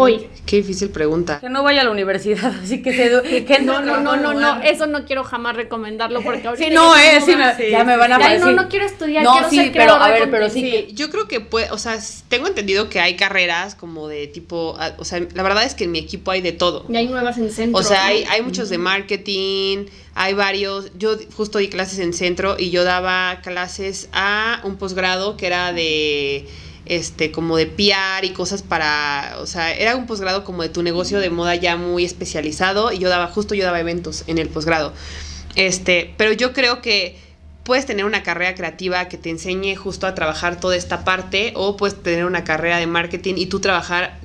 [SPEAKER 1] Hoy.
[SPEAKER 3] Qué difícil pregunta.
[SPEAKER 2] Que no vaya a la universidad, así que se... Que
[SPEAKER 1] No, no, no, no, no, eso no quiero jamás recomendarlo porque ahorita
[SPEAKER 2] Sí, no,
[SPEAKER 1] ya
[SPEAKER 2] eh, sí, me-
[SPEAKER 3] Sí,
[SPEAKER 2] ya me van a decir.
[SPEAKER 1] no, no quiero estudiar,
[SPEAKER 2] No,
[SPEAKER 1] quiero
[SPEAKER 2] sí,
[SPEAKER 1] ser
[SPEAKER 2] pero a
[SPEAKER 1] de
[SPEAKER 2] ver, pero sí que
[SPEAKER 3] Yo creo que puede, o sea, tengo entendido que hay carreras como de tipo, o sea, la verdad es que en mi equipo hay de todo.
[SPEAKER 1] Y hay nuevas en centro.
[SPEAKER 3] O sea,
[SPEAKER 1] ¿no?
[SPEAKER 3] hay, hay muchos de marketing, hay varios. Yo justo di clases en centro y yo daba clases a un posgrado que era de este como de PR y cosas para, o sea, era un posgrado como de tu negocio de moda ya muy especializado y yo daba justo yo daba eventos en el posgrado. Este, pero yo creo que puedes tener una carrera creativa que te enseñe justo a trabajar toda esta parte o puedes tener una carrera de marketing y tú trabajar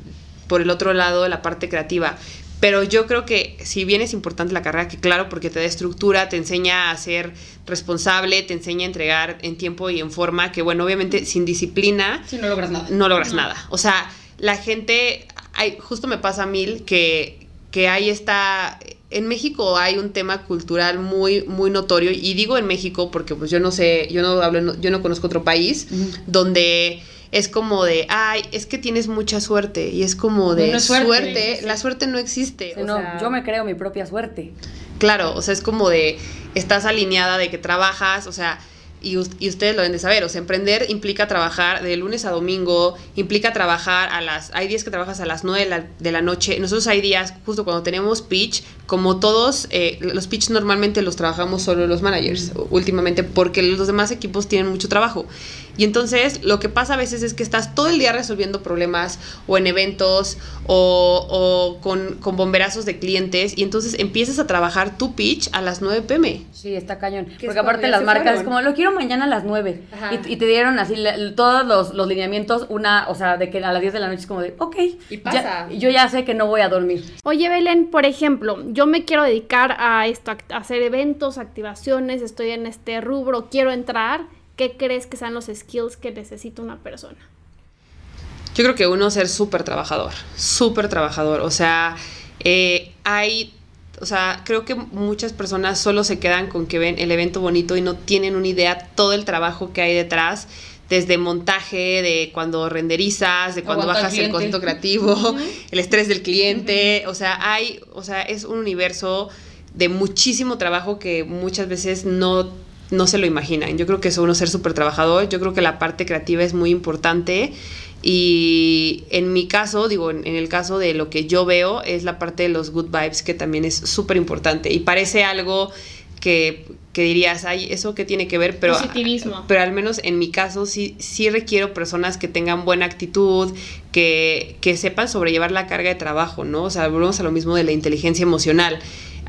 [SPEAKER 3] por el otro lado la parte creativa. Pero yo creo que si bien es importante la carrera, que claro, porque te da estructura, te enseña a ser responsable, te enseña a entregar en tiempo y en forma, que bueno, obviamente sin disciplina
[SPEAKER 4] Si no logras nada.
[SPEAKER 3] no logras nada. O sea, la gente, hay, justo me pasa a mil que, que hay esta, en México hay un tema cultural muy, muy notorio, y digo en México porque pues yo no sé, yo no hablo, yo no conozco otro país, donde es como de, ay, es que tienes mucha suerte, y es como de
[SPEAKER 4] No, es suerte.
[SPEAKER 3] suerte, la suerte no existe.
[SPEAKER 2] Sí,
[SPEAKER 3] o
[SPEAKER 2] no,
[SPEAKER 3] sea,
[SPEAKER 2] yo me creo mi propia suerte.
[SPEAKER 3] Claro, o sea, es como de, estás alineada de que trabajas, o sea, y, y ustedes lo deben de saber, o sea, emprender implica trabajar de lunes a domingo, implica trabajar a las, hay días que trabajas a las 9 de la, de la noche, nosotros hay días, justo cuando tenemos pitch, como todos, eh, los pitch normalmente los trabajamos solo los managers, últimamente, porque los demás equipos tienen mucho trabajo. Y entonces lo que pasa a veces es que estás todo el día resolviendo problemas o en eventos o, o con, con bomberazos de clientes y entonces empiezas a trabajar tu pitch a las 9 pm.
[SPEAKER 2] Sí, está cañón.
[SPEAKER 3] es
[SPEAKER 2] Porque aparte las marcas
[SPEAKER 3] fueron.
[SPEAKER 2] es como, lo quiero mañana a las 9.
[SPEAKER 3] Ajá.
[SPEAKER 2] Y, y te dieron así la- todos los, los lineamientos, una, o sea, de que a las 10 de la noche es como de, ok.
[SPEAKER 3] Y pasa.
[SPEAKER 2] ya- yo ya sé que no voy a dormir.
[SPEAKER 1] Oye, Belén, por ejemplo, yo me quiero dedicar a esto, a hacer eventos, activaciones, estoy en este rubro, quiero entrar. ¿Qué crees que sean los skills que necesita una persona?
[SPEAKER 3] Yo creo que uno ser súper trabajador, súper trabajador. O sea, eh, hay, o sea, creo que muchas personas solo se quedan con que ven el evento bonito y no tienen una idea todo el trabajo que hay detrás. Desde montaje, de cuando renderizas, de cuando bajas el concepto creativo, el estrés del cliente. O sea, hay, o sea, es un universo de muchísimo trabajo que muchas veces no, no se lo imaginan. Yo creo que es uno ser súper trabajador, yo creo que la parte creativa es muy importante. Y en mi caso, digo, en, en el caso de lo que yo veo, es la parte de los good vibes que también es súper importante y parece algo que, que dirías, ay, eso que tiene que ver, pero,
[SPEAKER 1] Positivismo.
[SPEAKER 3] pero al menos en mi caso sí, sí requiero personas que tengan buena actitud, que, que sepan sobrellevar la carga de trabajo, ¿no? O sea, volvemos a lo mismo de la inteligencia emocional.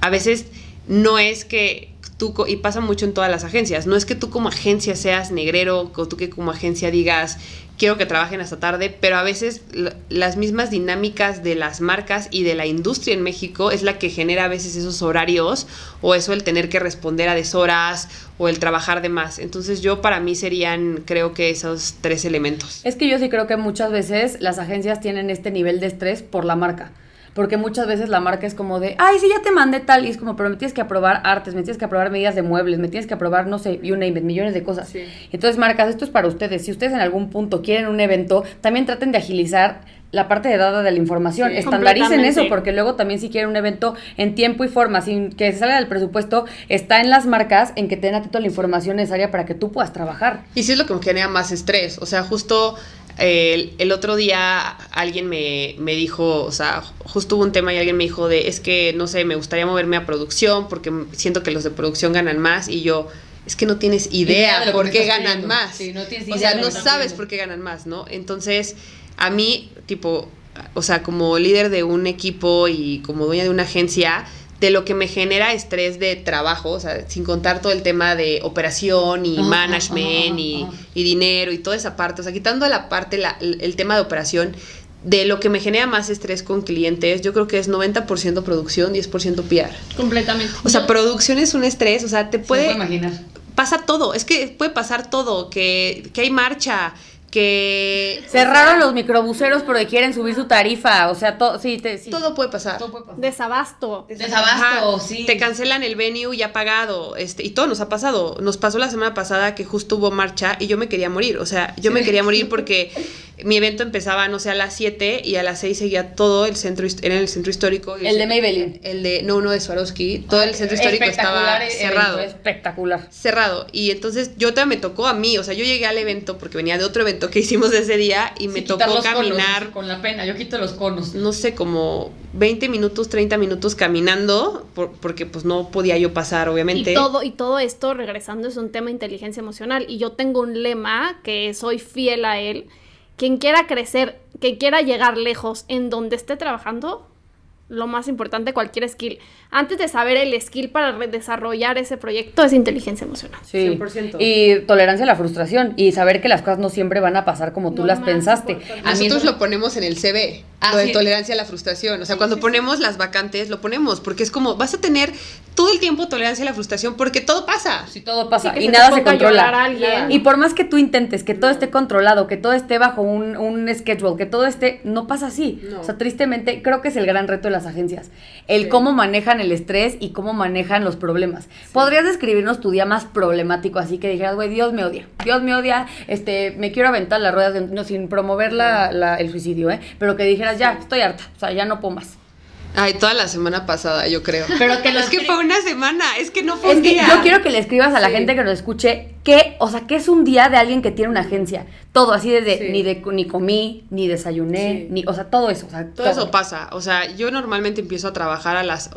[SPEAKER 3] A veces no es que tú, y pasa mucho en todas las agencias, no es que tú como agencia seas negrero, o tú que como agencia digas, quiero que trabajen hasta tarde, pero a veces las mismas dinámicas de las marcas y de la industria en México es la que genera a veces esos horarios o eso el tener que responder a deshoras o el trabajar de más. Entonces yo para mí serían creo que esos tres elementos.
[SPEAKER 2] Es que yo sí creo que muchas veces las agencias tienen este nivel de estrés por la marca. Porque muchas veces la marca es como de, ay, sí, ya te mandé tal. Y es como, pero me tienes que aprobar artes, me tienes que aprobar medidas de muebles, me tienes que aprobar, no sé, you name it, millones de cosas.
[SPEAKER 3] Sí.
[SPEAKER 2] Entonces, marcas, esto es para ustedes. Si ustedes en algún punto quieren un evento, también traten de agilizar la parte de dada de la información.
[SPEAKER 3] Sí.
[SPEAKER 2] Estandaricen eso, porque luego también si quieren un evento en tiempo y forma, sin que se salga del presupuesto, está en las marcas en que te den a ti toda la información necesaria para que tú puedas trabajar.
[SPEAKER 3] Y sí es lo que me genera más estrés. O sea, justo el, el otro día alguien me, me dijo, o sea, justo hubo un tema y alguien me dijo de, es que, no sé, me gustaría moverme a producción porque siento que los de producción ganan más y yo... Es que no tienes idea, por qué ganan más.
[SPEAKER 4] Sí, no tienes
[SPEAKER 3] o sea, no sabes por qué ganan más, ¿no? Entonces, a mí, tipo, o sea, como líder de un equipo y como dueña de una agencia, de lo que me genera estrés de trabajo, o sea, sin contar todo el tema de operación y management y, dinero y toda esa parte, o sea, quitando la parte, la- el, el tema de operación, de lo que me genera más estrés con clientes, yo creo que es 90% producción, 10% PR.
[SPEAKER 1] Completamente.
[SPEAKER 3] O sea, producción es un estrés, o sea, te
[SPEAKER 4] Puede
[SPEAKER 3] puede...
[SPEAKER 4] imaginar.
[SPEAKER 3] pasa todo, es que puede pasar todo, que, que hay marcha, que...
[SPEAKER 2] Cerraron los microbuseros porque quieren subir su tarifa. O sea, todo, sí, te, sí.
[SPEAKER 3] Todo puede pasar.
[SPEAKER 4] Todo puede pasar.
[SPEAKER 1] Desabasto.
[SPEAKER 4] Desabasto,
[SPEAKER 3] Ajá,
[SPEAKER 4] sí.
[SPEAKER 3] Te cancelan el venue ya pagado, este, y todo nos ha pasado. Nos pasó la semana pasada que justo hubo marcha y yo me quería morir. O sea, yo me quería morir porque mi evento empezaba, no sé, a las 7 y a las 6 seguía todo el centro, era el centro histórico. y
[SPEAKER 2] El de Maybelline.
[SPEAKER 3] El de, no, uno de Swarovski. Todo el centro histórico estaba
[SPEAKER 2] Espectacular evento,
[SPEAKER 3] cerrado
[SPEAKER 2] Espectacular.
[SPEAKER 3] cerrado. Y entonces yo también me tocó a mí, o sea, yo llegué al evento porque venía de otro evento que hicimos ese día y me
[SPEAKER 4] Sí,
[SPEAKER 3] tocó
[SPEAKER 4] los conos,
[SPEAKER 3] caminar,
[SPEAKER 4] con la pena, yo quito los conos.
[SPEAKER 3] no sé, como 20 minutos, 30 minutos caminando, por- porque pues no podía yo pasar, obviamente.
[SPEAKER 1] Y todo, y todo esto, regresando, es un tema de inteligencia emocional. Y yo tengo un lema que soy fiel a él. Quien quiera crecer, que quiera llegar lejos en donde esté trabajando, lo más importante, cualquier skill. Antes de saber el skill para desarrollar ese proyecto, es inteligencia emocional.
[SPEAKER 2] Sí.
[SPEAKER 3] 100%.
[SPEAKER 2] Y tolerancia a la frustración y saber que las cosas no siempre van a pasar como tú
[SPEAKER 1] No
[SPEAKER 2] las
[SPEAKER 1] más
[SPEAKER 2] pensaste.
[SPEAKER 4] A mí
[SPEAKER 3] Nosotros
[SPEAKER 4] eso-
[SPEAKER 3] lo ponemos en el CV,
[SPEAKER 4] Ah,
[SPEAKER 3] lo de
[SPEAKER 4] sí.
[SPEAKER 3] tolerancia a la frustración. O sea, cuando ponemos las vacantes, lo ponemos, porque es como, vas a tener todo el tiempo tolerancia a la frustración, porque todo pasa.
[SPEAKER 2] Si todo pasa
[SPEAKER 1] Sí,
[SPEAKER 2] y
[SPEAKER 1] se
[SPEAKER 2] nada se
[SPEAKER 1] a
[SPEAKER 2] controla.
[SPEAKER 1] llorar alguien.
[SPEAKER 2] Y por más que tú intentes que todo esté controlado, que todo esté bajo un, un schedule, que todo esté, no pasa así.
[SPEAKER 3] No.
[SPEAKER 2] O sea, tristemente, creo que es el gran reto de las agencias. El cómo manejan el estrés y cómo manejan los problemas. ¿Podrías describirnos tu día más problemático así que dijeras, güey, Dios me odia, Dios me odia, este, me quiero aventar las ruedas, de- no, sin promover la, la- el suicidio, ¿eh? Pero que dijeras, ya, estoy harta, o sea, ya no puedo más.
[SPEAKER 3] Ay, toda la semana pasada, yo creo.
[SPEAKER 4] Pero que lo
[SPEAKER 3] es que fue una semana, es que no fue
[SPEAKER 2] Es
[SPEAKER 3] un
[SPEAKER 2] que
[SPEAKER 3] día.
[SPEAKER 2] yo quiero que le escribas a la
[SPEAKER 3] Sí.
[SPEAKER 2] gente que nos escuche qué, o sea, qué es un día de alguien que tiene una agencia. Todo así desde
[SPEAKER 3] Sí.
[SPEAKER 2] ni de ni comí, ni desayuné,
[SPEAKER 3] Sí.
[SPEAKER 2] ni, o sea, todo eso, o sea,
[SPEAKER 3] Todo eso pasa. O sea, yo normalmente empiezo a trabajar a las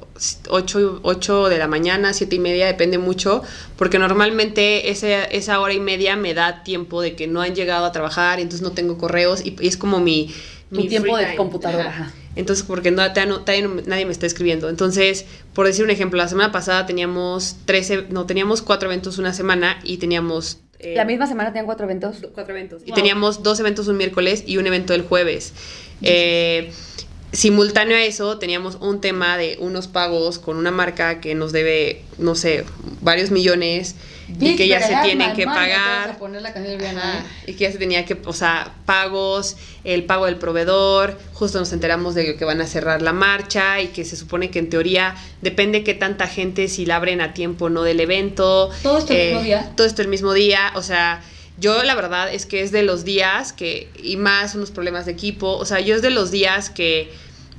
[SPEAKER 3] 8, 8 de la mañana, 7 y media, depende mucho, porque normalmente ese, esa hora y media me da tiempo de que no han llegado a trabajar, y entonces no tengo correos y, y es como mi...
[SPEAKER 2] Tu
[SPEAKER 3] mi
[SPEAKER 2] tiempo de computadora,
[SPEAKER 3] Ajá. Entonces, porque no, nadie me está escribiendo. Entonces, por decir un ejemplo, la semana pasada teníamos 13, no, teníamos cuatro eventos una semana y teníamos... eh,
[SPEAKER 2] La misma semana tenían cuatro eventos.
[SPEAKER 3] cuatro eventos. Y
[SPEAKER 1] Wow.
[SPEAKER 3] teníamos dos eventos un miércoles y un evento el jueves. Eh, simultáneo a eso, teníamos un tema de unos pagos con una marca que nos debe, no sé, varios millones y que ya se tienen que pagar.
[SPEAKER 4] ¿eh?
[SPEAKER 3] y que ya se tenía que, o sea, pagos, el pago del proveedor, justo nos enteramos de que van a cerrar la marcha y que se supone que en teoría depende qué tanta gente, si la abren a tiempo o no del evento.
[SPEAKER 4] ¿Todo esto el mismo día?
[SPEAKER 3] Todo esto el mismo día, o sea, yo la verdad es que es de los días que, y más unos problemas de equipo, o sea, yo es de los días que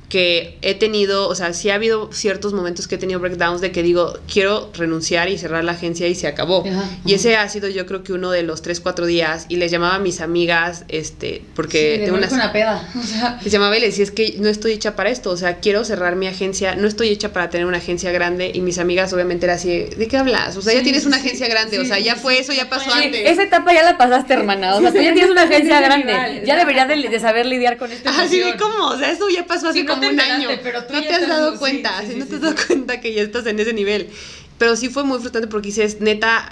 [SPEAKER 3] que he tenido, o sea, sí ha habido ciertos momentos que he tenido breakdowns de que digo, quiero renunciar y cerrar la agencia y se acabó.
[SPEAKER 4] Ajá,
[SPEAKER 3] y ese ha sido yo creo que uno de los tres, cuatro días y les llamaba a mis amigas, este, porque
[SPEAKER 4] Sí,
[SPEAKER 3] tengo
[SPEAKER 4] con una peda. O sea,
[SPEAKER 3] Les llamaba y les decía, es que no estoy hecha para esto, o sea, quiero cerrar mi agencia, no estoy hecha para tener una agencia grande y mis amigas obviamente era así, ¿de qué hablas? O sea, ya tienes una
[SPEAKER 4] sí,
[SPEAKER 3] agencia grande, o sea, ya fue eso, ya pasó
[SPEAKER 2] Sí,
[SPEAKER 3] antes.
[SPEAKER 2] esa etapa ya la pasaste, hermana. O sea, tú ya tienes una agencia grande. Ya deberías de, de saber lidiar con esto.
[SPEAKER 3] Así como, o sea, eso ya pasó hace
[SPEAKER 4] Sí, no
[SPEAKER 3] como año.
[SPEAKER 4] pero tú
[SPEAKER 3] no te has dado cuenta,
[SPEAKER 4] sí,
[SPEAKER 3] sí,
[SPEAKER 4] sí,
[SPEAKER 3] no te has dado cuenta que ya estás en ese nivel. Pero sí fue muy frustrante porque dices, neta,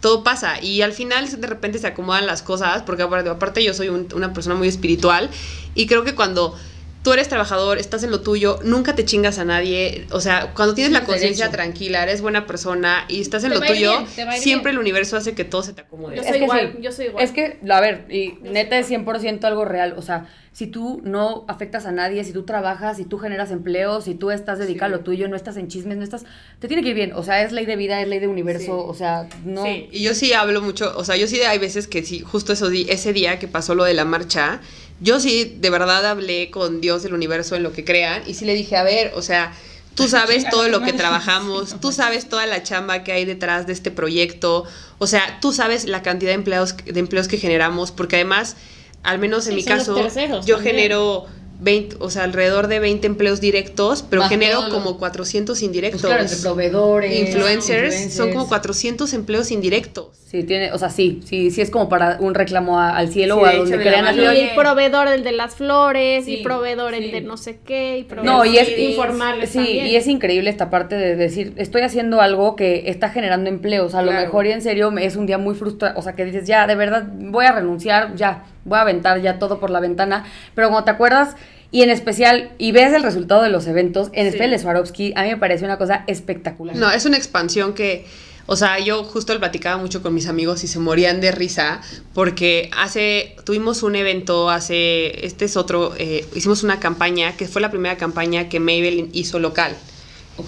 [SPEAKER 3] todo pasa y al final de repente se acomodan las cosas porque aparte, aparte yo soy un- una persona muy espiritual y creo que cuando tú eres trabajador, estás en lo tuyo, nunca te chingas a nadie, o sea, cuando tienes la conciencia tranquila, eres buena persona y estás en
[SPEAKER 4] Te
[SPEAKER 3] lo tuyo,
[SPEAKER 4] bien,
[SPEAKER 3] siempre
[SPEAKER 4] bien.
[SPEAKER 3] el universo hace que todo se te acomode.
[SPEAKER 1] Yo
[SPEAKER 2] Es
[SPEAKER 1] soy
[SPEAKER 2] que
[SPEAKER 1] igual,
[SPEAKER 2] sí.
[SPEAKER 1] yo soy igual.
[SPEAKER 2] Es que, a ver, y neta es 100% algo real. O sea, si tú no afectas a nadie, si tú trabajas, si tú generas empleo, si tú estás dedicado a lo tuyo, no estás en chismes, no estás... Te tiene que ir bien. O sea, es ley de vida, es ley de universo.
[SPEAKER 3] Sí.
[SPEAKER 2] O sea, no...
[SPEAKER 3] Sí, y yo sí hablo mucho, o sea, yo sí hay veces que sí, justo eso, di- ese día que pasó lo de la marcha, yo sí de verdad hablé con Dios del universo en lo que crean y sí le dije, a ver, o sea, tú sabes todo lo que trabajamos, tú sabes toda la chamba que hay detrás de este proyecto, o sea, tú sabes la cantidad de empleos, de empleos que generamos, porque además, al menos en
[SPEAKER 1] Sí,
[SPEAKER 3] mi caso, yo
[SPEAKER 1] también.
[SPEAKER 3] genero 20, o sea, alrededor de 20 empleos directos, pero
[SPEAKER 4] Más
[SPEAKER 3] genero como 400 indirectos.
[SPEAKER 4] pues claro, entre proveedores.
[SPEAKER 3] influencers, son como 400 empleos indirectos.
[SPEAKER 2] Sí, tiene, o sea, sí, sí, sí es como para un reclamo a- al cielo
[SPEAKER 3] Sí,
[SPEAKER 2] o a
[SPEAKER 3] de
[SPEAKER 2] donde así,
[SPEAKER 3] mano.
[SPEAKER 1] y el proveedor el de las flores
[SPEAKER 4] Sí,
[SPEAKER 1] y proveedor el de no sé qué y proveedor
[SPEAKER 2] No, y es
[SPEAKER 1] informales
[SPEAKER 2] Sí,
[SPEAKER 1] también.
[SPEAKER 2] y es increíble esta parte de decir, estoy haciendo algo que está generando empleos. A lo mejor y en serio es un día muy frustrante, o sea, que dices, ya, de verdad, voy a renunciar, ya, voy a aventar ya todo por la ventana. Pero cuando te acuerdas, y en especial, y ves el resultado de los eventos, en
[SPEAKER 3] Sí.
[SPEAKER 2] especial de Swarovski, a mí me pareció una cosa espectacular.
[SPEAKER 3] No, es una expansión que, o sea, yo justo lo platicaba mucho con mis amigos y se morían de risa porque hace, tuvimos un evento hace, este es otro, eh, hicimos una campaña que fue la primera campaña que Maybelline hizo local.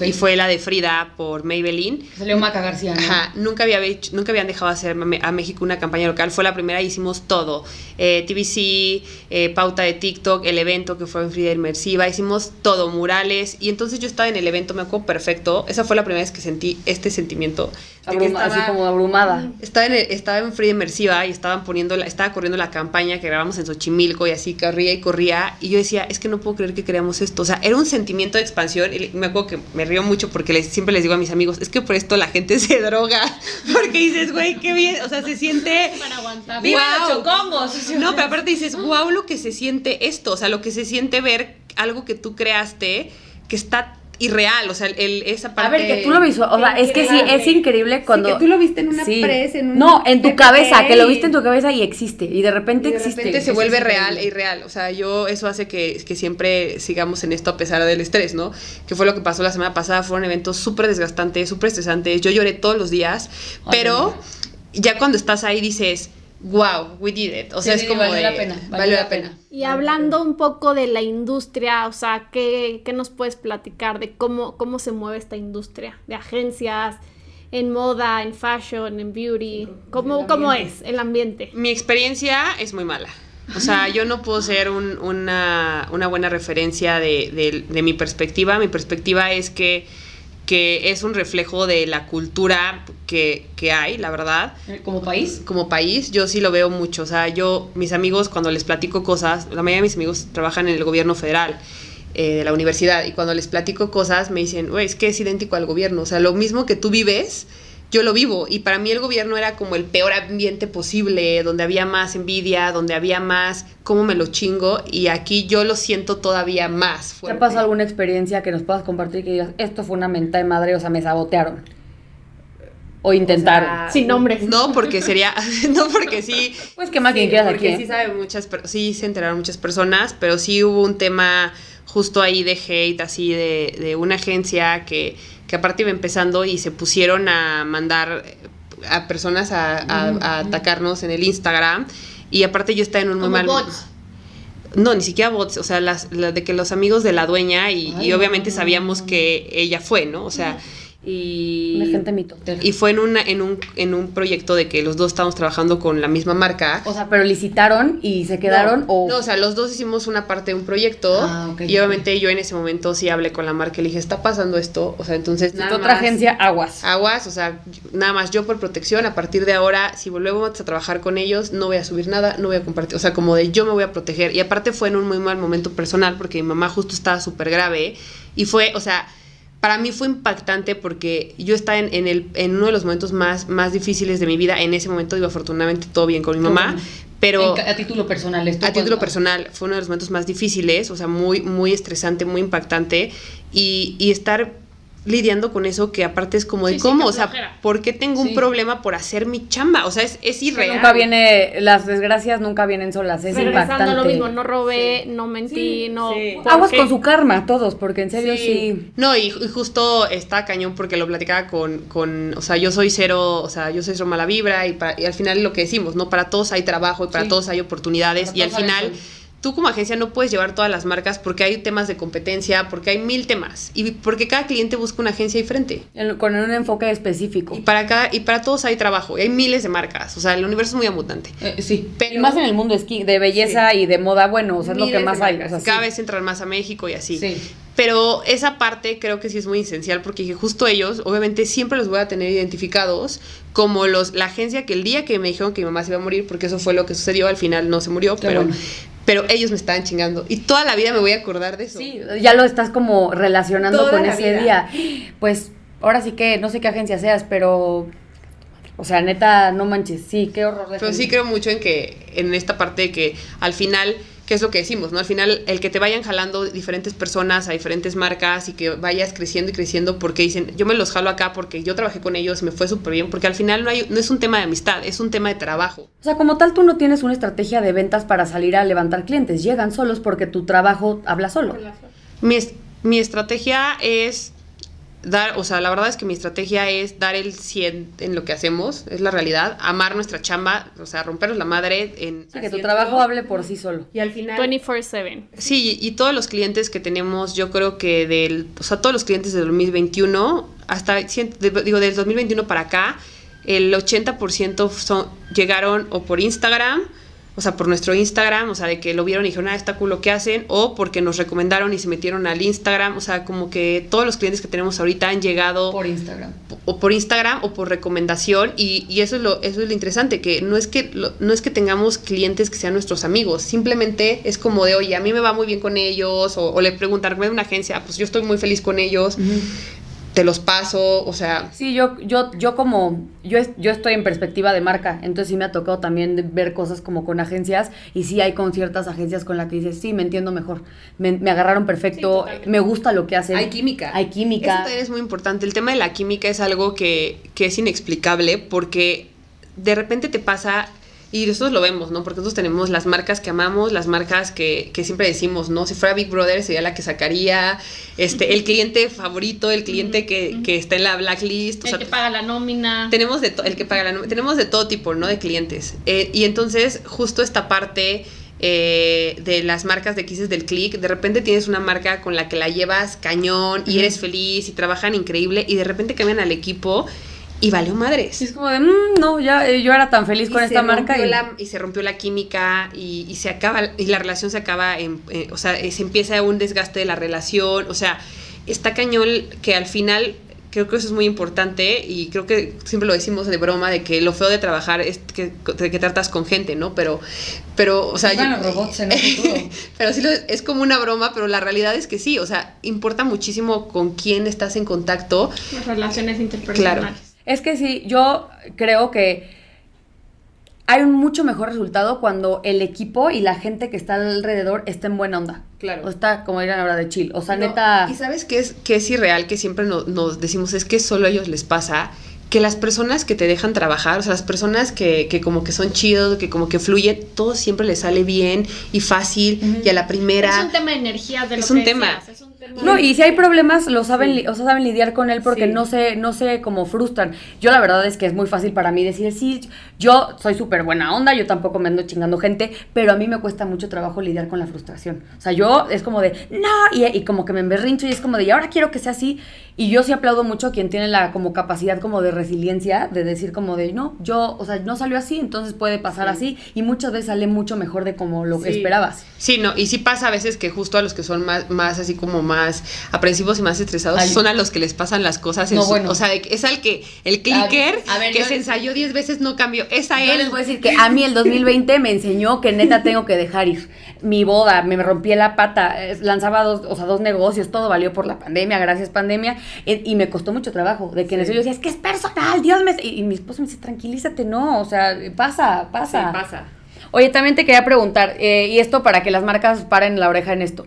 [SPEAKER 3] Y fue la de Frida por Maybelline.
[SPEAKER 4] Salió Maca García, ¿no?
[SPEAKER 3] Ajá, nunca, había hecho- nunca habían dejado hacer a México una campaña local. Fue la primera y hicimos todo. Eh, TVC, eh, pauta de TikTok, el evento que fue en Frida Inmersiva, hicimos todo, murales. Y entonces yo estaba en el evento, me acuerdo perfecto. Esa fue la primera vez que sentí este sentimiento. Que
[SPEAKER 2] Abruma- así
[SPEAKER 3] estaba-
[SPEAKER 2] como abrumada.
[SPEAKER 3] estaba en, estaba en Frida Inmersiva y estaban poniendo la, estaba corriendo la campaña que grabamos en Xochimilco y así corría y corría y yo decía, es que no puedo creer que creamos esto. O sea, era un sentimiento de expansión y me acuerdo que me río mucho porque les- siempre les digo a mis amigos, es que por esto la gente se droga. Porque dices, güey, qué bien. O sea, se siente...
[SPEAKER 1] Para aguantar.
[SPEAKER 4] ¡Viva los chocongos!
[SPEAKER 3] No, pero aparte dices, wow, lo que se siente esto. O sea, lo que se siente ver algo que tú creaste que está irreal. O sea, el, esa parte...
[SPEAKER 2] A ver, que tú lo visual, o sea, es que sí, es increíble cuando...
[SPEAKER 3] que tú lo viste en una
[SPEAKER 2] Sí.
[SPEAKER 3] press, en un
[SPEAKER 2] No, en tu cabeza, que lo viste en tu cabeza y existe, y de repente
[SPEAKER 3] Y de
[SPEAKER 2] existe.
[SPEAKER 3] repente se vuelve real e irreal. O sea, yo, eso hace que, que siempre sigamos en esto a pesar del estrés, ¿no? Que fue lo que pasó la semana pasada. Fueron eventos súper desgastantes, súper estresantes. Yo lloré todos los días, pero ya cuando estás ahí dices, wow, we did it. O sea,
[SPEAKER 4] Sí,
[SPEAKER 3] es
[SPEAKER 4] sí,
[SPEAKER 3] como
[SPEAKER 4] valió
[SPEAKER 3] de,
[SPEAKER 4] la pena,
[SPEAKER 3] Valió la pena.
[SPEAKER 1] Y hablando un poco de la industria, o sea, ¿qué, qué nos puedes platicar de cómo, cómo se mueve esta industria? De agencias, en moda, en fashion, en beauty. ¿Cómo, cómo es el ambiente?
[SPEAKER 3] Mi experiencia es muy mala. O sea, yo no puedo ser un- una, una buena referencia de, de- de mi perspectiva. Mi perspectiva es que, que es un reflejo de la cultura que, que hay, la verdad.
[SPEAKER 4] Como país.
[SPEAKER 3] como país, yo sí lo veo mucho. O sea, yo, mis amigos, cuando les platico cosas, la mayoría de mis amigos trabajan en el gobierno federal eh, de la universidad y cuando les platico cosas me dicen, güey, es que es idéntico al gobierno. O sea, lo mismo que tú vives, yo lo vivo. Y para mí el gobierno era como el peor ambiente posible, donde había más envidia, donde había más cómo me lo chingo. Y aquí yo lo siento todavía más
[SPEAKER 2] ¿Te ha pasado alguna experiencia que nos puedas compartir que digas, esto fue una menta de madre, o sea, me sabotearon? O
[SPEAKER 3] sea,
[SPEAKER 1] Sin nombres.
[SPEAKER 3] No, porque sería, no porque sí.
[SPEAKER 2] pues qué más quien
[SPEAKER 3] Sí,
[SPEAKER 2] quieras aquí.
[SPEAKER 3] porque
[SPEAKER 2] ¿eh?
[SPEAKER 3] sí sabe muchas, per- sí se enteraron muchas personas, pero sí hubo un tema justo ahí de hate, así de, de una agencia que, que aparte iba empezando y se pusieron a mandar a personas a, a- a atacarnos en el Instagram y aparte yo estaba en un muy
[SPEAKER 1] Como
[SPEAKER 3] mal
[SPEAKER 1] bots.
[SPEAKER 3] no, ni siquiera bots, o sea, las, la de que los amigos de la dueña y,
[SPEAKER 4] Ay,
[SPEAKER 3] y obviamente
[SPEAKER 4] no.
[SPEAKER 3] sabíamos que ella fue, ¿no? O sea, y...
[SPEAKER 2] Gente mito.
[SPEAKER 3] Y fue en, una, en, un, en un proyecto de que los dos estábamos trabajando con la misma marca.
[SPEAKER 2] O sea, pero licitaron y se quedaron
[SPEAKER 3] no,
[SPEAKER 2] o...
[SPEAKER 3] no, o sea, los dos hicimos una parte de un proyecto
[SPEAKER 4] Ah, ok,
[SPEAKER 3] y obviamente yo en ese momento sí hablé con la marca y le dije, está pasando esto, o sea, entonces nada
[SPEAKER 2] otra
[SPEAKER 3] más-
[SPEAKER 2] agencia, aguas.
[SPEAKER 3] Aguas, o sea, nada más yo por protección, a partir de ahora, si volvemos a trabajar con ellos, no voy a subir nada, no voy a compartir, o sea, como de yo me voy a proteger. Y aparte fue en un muy mal momento personal porque mi mamá justo estaba súper grave y fue, o sea, para mí fue impactante porque yo estaba en, en el, en uno de los momentos más, más difíciles de mi vida. En ese momento iba afortunadamente todo bien con mi mamá, pero...
[SPEAKER 4] En a título personal. esto
[SPEAKER 3] A título personal, fue uno de los momentos más difíciles, o sea, muy, muy estresante, muy impactante, y, y estar lidiando con eso que aparte es como de
[SPEAKER 1] Sí,
[SPEAKER 3] cómo, o sea,
[SPEAKER 1] flojera.
[SPEAKER 3] ¿por qué tengo
[SPEAKER 4] Sí.
[SPEAKER 3] un problema por hacer mi chamba? O sea, es, es irreal.
[SPEAKER 2] Nunca viene, las desgracias nunca vienen solas, es
[SPEAKER 1] Regresando
[SPEAKER 2] impactante.
[SPEAKER 1] lo mismo, no robé, no mentí, no...
[SPEAKER 3] sí.
[SPEAKER 1] ¿por
[SPEAKER 2] Aguas
[SPEAKER 1] qué?
[SPEAKER 2] con su karma, todos, porque en serio sí.
[SPEAKER 3] No, y, y justo está cañón porque lo platicaba con, con, o sea, yo soy cero, o sea, yo soy cero mala vibra y, para- y al final lo que decimos, ¿no? Para todos hay trabajo y para
[SPEAKER 4] Sí.
[SPEAKER 3] todos hay oportunidades
[SPEAKER 4] Para
[SPEAKER 3] y al final... Tú como agencia no puedes llevar todas las marcas porque hay temas de competencia, porque hay mil temas y porque cada cliente busca una agencia diferente.
[SPEAKER 2] El- con un enfoque específico.
[SPEAKER 3] Y para cada, y para todos hay trabajo, y hay miles de marcas, o sea, el universo es muy abundante.
[SPEAKER 4] Eh, sí.
[SPEAKER 3] Pero
[SPEAKER 2] y más en el mundo esqui- de belleza y de moda, bueno, o sea, es lo que
[SPEAKER 3] de
[SPEAKER 2] más hay. o sea, sí.
[SPEAKER 3] Cada vez entran más a México y así.
[SPEAKER 4] Sí.
[SPEAKER 3] Pero esa parte creo que sí es muy esencial porque dije, justo ellos, obviamente siempre los voy a tener identificados como los la agencia que el día que me dijeron que mi mamá se iba a morir, porque eso fue lo que sucedió, al final no se murió,
[SPEAKER 4] Qué
[SPEAKER 3] pero,
[SPEAKER 4] bueno.
[SPEAKER 3] Pero ellos me estaban chingando. Y toda la vida me voy a acordar de eso.
[SPEAKER 2] Sí, ya lo estás como relacionando
[SPEAKER 3] Toda
[SPEAKER 2] con ese
[SPEAKER 3] vida.
[SPEAKER 2] día. Pues ahora sí que no sé qué agencia seas, pero. O sea, neta, no manches. Sí, qué horror de
[SPEAKER 3] Pero sí creo mucho en que, en esta parte de que al final, ¿qué es lo que decimos? ¿no? Al final, el que te vayan jalando diferentes personas a diferentes marcas y que vayas creciendo y creciendo porque dicen, yo me los jalo acá porque yo trabajé con ellos, me fue súper bien, porque al final no, hay, no es un tema de amistad, es un tema de trabajo.
[SPEAKER 2] O sea, como tal, tú no tienes una estrategia de ventas para salir a levantar clientes. Llegan solos porque tu trabajo habla solo.
[SPEAKER 3] Mi, es- mi estrategia es dar, o sea, la verdad es que mi estrategia es dar el 100 en lo que hacemos, es la realidad, amar nuestra chamba, o sea, rompernos la madre en...
[SPEAKER 2] Sí, que tu trabajo hable por sí solo.
[SPEAKER 3] Y al final...
[SPEAKER 1] 24/7.
[SPEAKER 3] Sí, y todos los clientes que tenemos, yo creo que del, o sea, todos los clientes del 2021, hasta, digo, del 2021 para acá, el 80% son, llegaron o por Instagram, o sea, por nuestro Instagram, o sea, de que lo vieron y dijeron, ah, está cool lo que hacen, o porque nos recomendaron y se metieron al Instagram, o sea, como que todos los clientes que tenemos ahorita han llegado
[SPEAKER 4] Por Instagram.
[SPEAKER 3] o por Instagram o por recomendación y, y eso es lo eso es lo interesante que no es que lo- no es que tengamos clientes que sean nuestros amigos simplemente es como de oye a mí me va muy bien con ellos o, o le preguntan de una agencia pues yo estoy muy feliz con ellos te los paso o sea
[SPEAKER 2] Sí, yo, yo, yo como, yo, yo estoy en perspectiva de marca, entonces sí me ha tocado también ver cosas como con agencias y sí hay con ciertas agencias con las que dices, sí, me entiendo mejor, me, me agarraron perfecto,
[SPEAKER 1] Sí,
[SPEAKER 2] me gusta lo que hacen.
[SPEAKER 4] Hay química.
[SPEAKER 2] Hay
[SPEAKER 3] eso
[SPEAKER 2] química.
[SPEAKER 3] también es muy importante el tema de la química es algo que, que es inexplicable porque de repente te pasa y nosotros lo vemos, ¿no? Porque nosotros tenemos las marcas que amamos, las marcas que, que siempre decimos, ¿no? Si fuera Big Brother sería la que sacaría, este, el cliente favorito, el cliente que, que está en la blacklist. o
[SPEAKER 1] El
[SPEAKER 3] sea,
[SPEAKER 1] que paga la nómina.
[SPEAKER 3] tenemos de to- el que paga la nom- tenemos de todo tipo no de clientes Eh, y entonces justo esta parte eh, de las marcas de quises del click de repente tienes una marca con la que la llevas cañón y eres feliz y trabajan increíble y de repente cambian al equipo y valió madres
[SPEAKER 2] es como de, "Mm, no, ya eh, yo era tan feliz
[SPEAKER 3] y
[SPEAKER 2] con esta marca. Y,
[SPEAKER 3] la- y se rompió la química y, y se acaba y la relación se acaba en, eh, o sea eh, se empieza un desgaste de la relación o sea está cañón que al final creo que eso es muy importante y creo que siempre lo decimos de broma de que lo feo de trabajar es que, de que tratas con gente no pero pero o sea yo-
[SPEAKER 4] los robots en el futuro.
[SPEAKER 3] pero sí lo- es como una broma pero la realidad es que sí o sea importa muchísimo con quién estás en contacto
[SPEAKER 1] Las relaciones interpersonales.
[SPEAKER 2] Es que sí, yo creo que hay un mucho mejor resultado cuando el equipo y la gente que está alrededor está en buena onda.
[SPEAKER 3] Claro.
[SPEAKER 2] O está, como dirán ahora, de chill. O sea,
[SPEAKER 3] No,
[SPEAKER 2] neta.
[SPEAKER 3] Y sabes que es, que es irreal, que siempre no- nos decimos, es que solo a ellos les pasa, que las personas que te dejan trabajar, o sea, las personas que, que como que son chidos, que como que fluyen, todo siempre les sale bien y fácil y a la primera.
[SPEAKER 1] Es un tema de energía de lo
[SPEAKER 3] Es un
[SPEAKER 1] que
[SPEAKER 3] tema.
[SPEAKER 1] decías, es un tema
[SPEAKER 2] No, y si hay problemas, lo saben, o sea, saben lidiar con él porque
[SPEAKER 3] Sí.
[SPEAKER 2] no se, no se como frustran. Yo la verdad es que es muy fácil para mí decir, sí, yo soy súper buena onda, yo tampoco me ando chingando gente, pero a mí me cuesta mucho trabajo lidiar con la frustración. O sea, yo es como de, no, y, y como que me emberrincho y es como de, y ahora quiero que sea así. Y yo sí aplaudo mucho a quien tiene la como capacidad como de resiliencia, de decir como de, no, yo, o sea, no salió así, entonces puede pasar así. Y muchas veces sale mucho mejor de como lo que esperabas.
[SPEAKER 3] Sí, no, y sí pasa a veces que justo a los que son más, más así como más aprensivos y más estresados
[SPEAKER 4] Ay.
[SPEAKER 3] son a los que les pasan las cosas. en
[SPEAKER 4] No,
[SPEAKER 3] su-
[SPEAKER 4] bueno.
[SPEAKER 3] O sea, es al que el clicker
[SPEAKER 4] A ver,
[SPEAKER 3] que se ensayó 10 veces no cambió. Es a
[SPEAKER 2] Yo
[SPEAKER 3] él.
[SPEAKER 2] les voy a decir que a mí el 2020 me enseñó que neta tengo que dejar ir. Mi boda, me rompí la pata, lanzaba dos, o sea, dos negocios, todo valió por la pandemia, gracias pandemia, eh, y me costó mucho trabajo. De que en eso yo decía, es que es personal, Dios me... Y, y mi esposo me dice, tranquilízate, no, o sea, pasa, pasa.
[SPEAKER 3] Sí, pasa.
[SPEAKER 2] Oye, también te quería preguntar, eh, y esto para que las marcas paren la oreja en esto.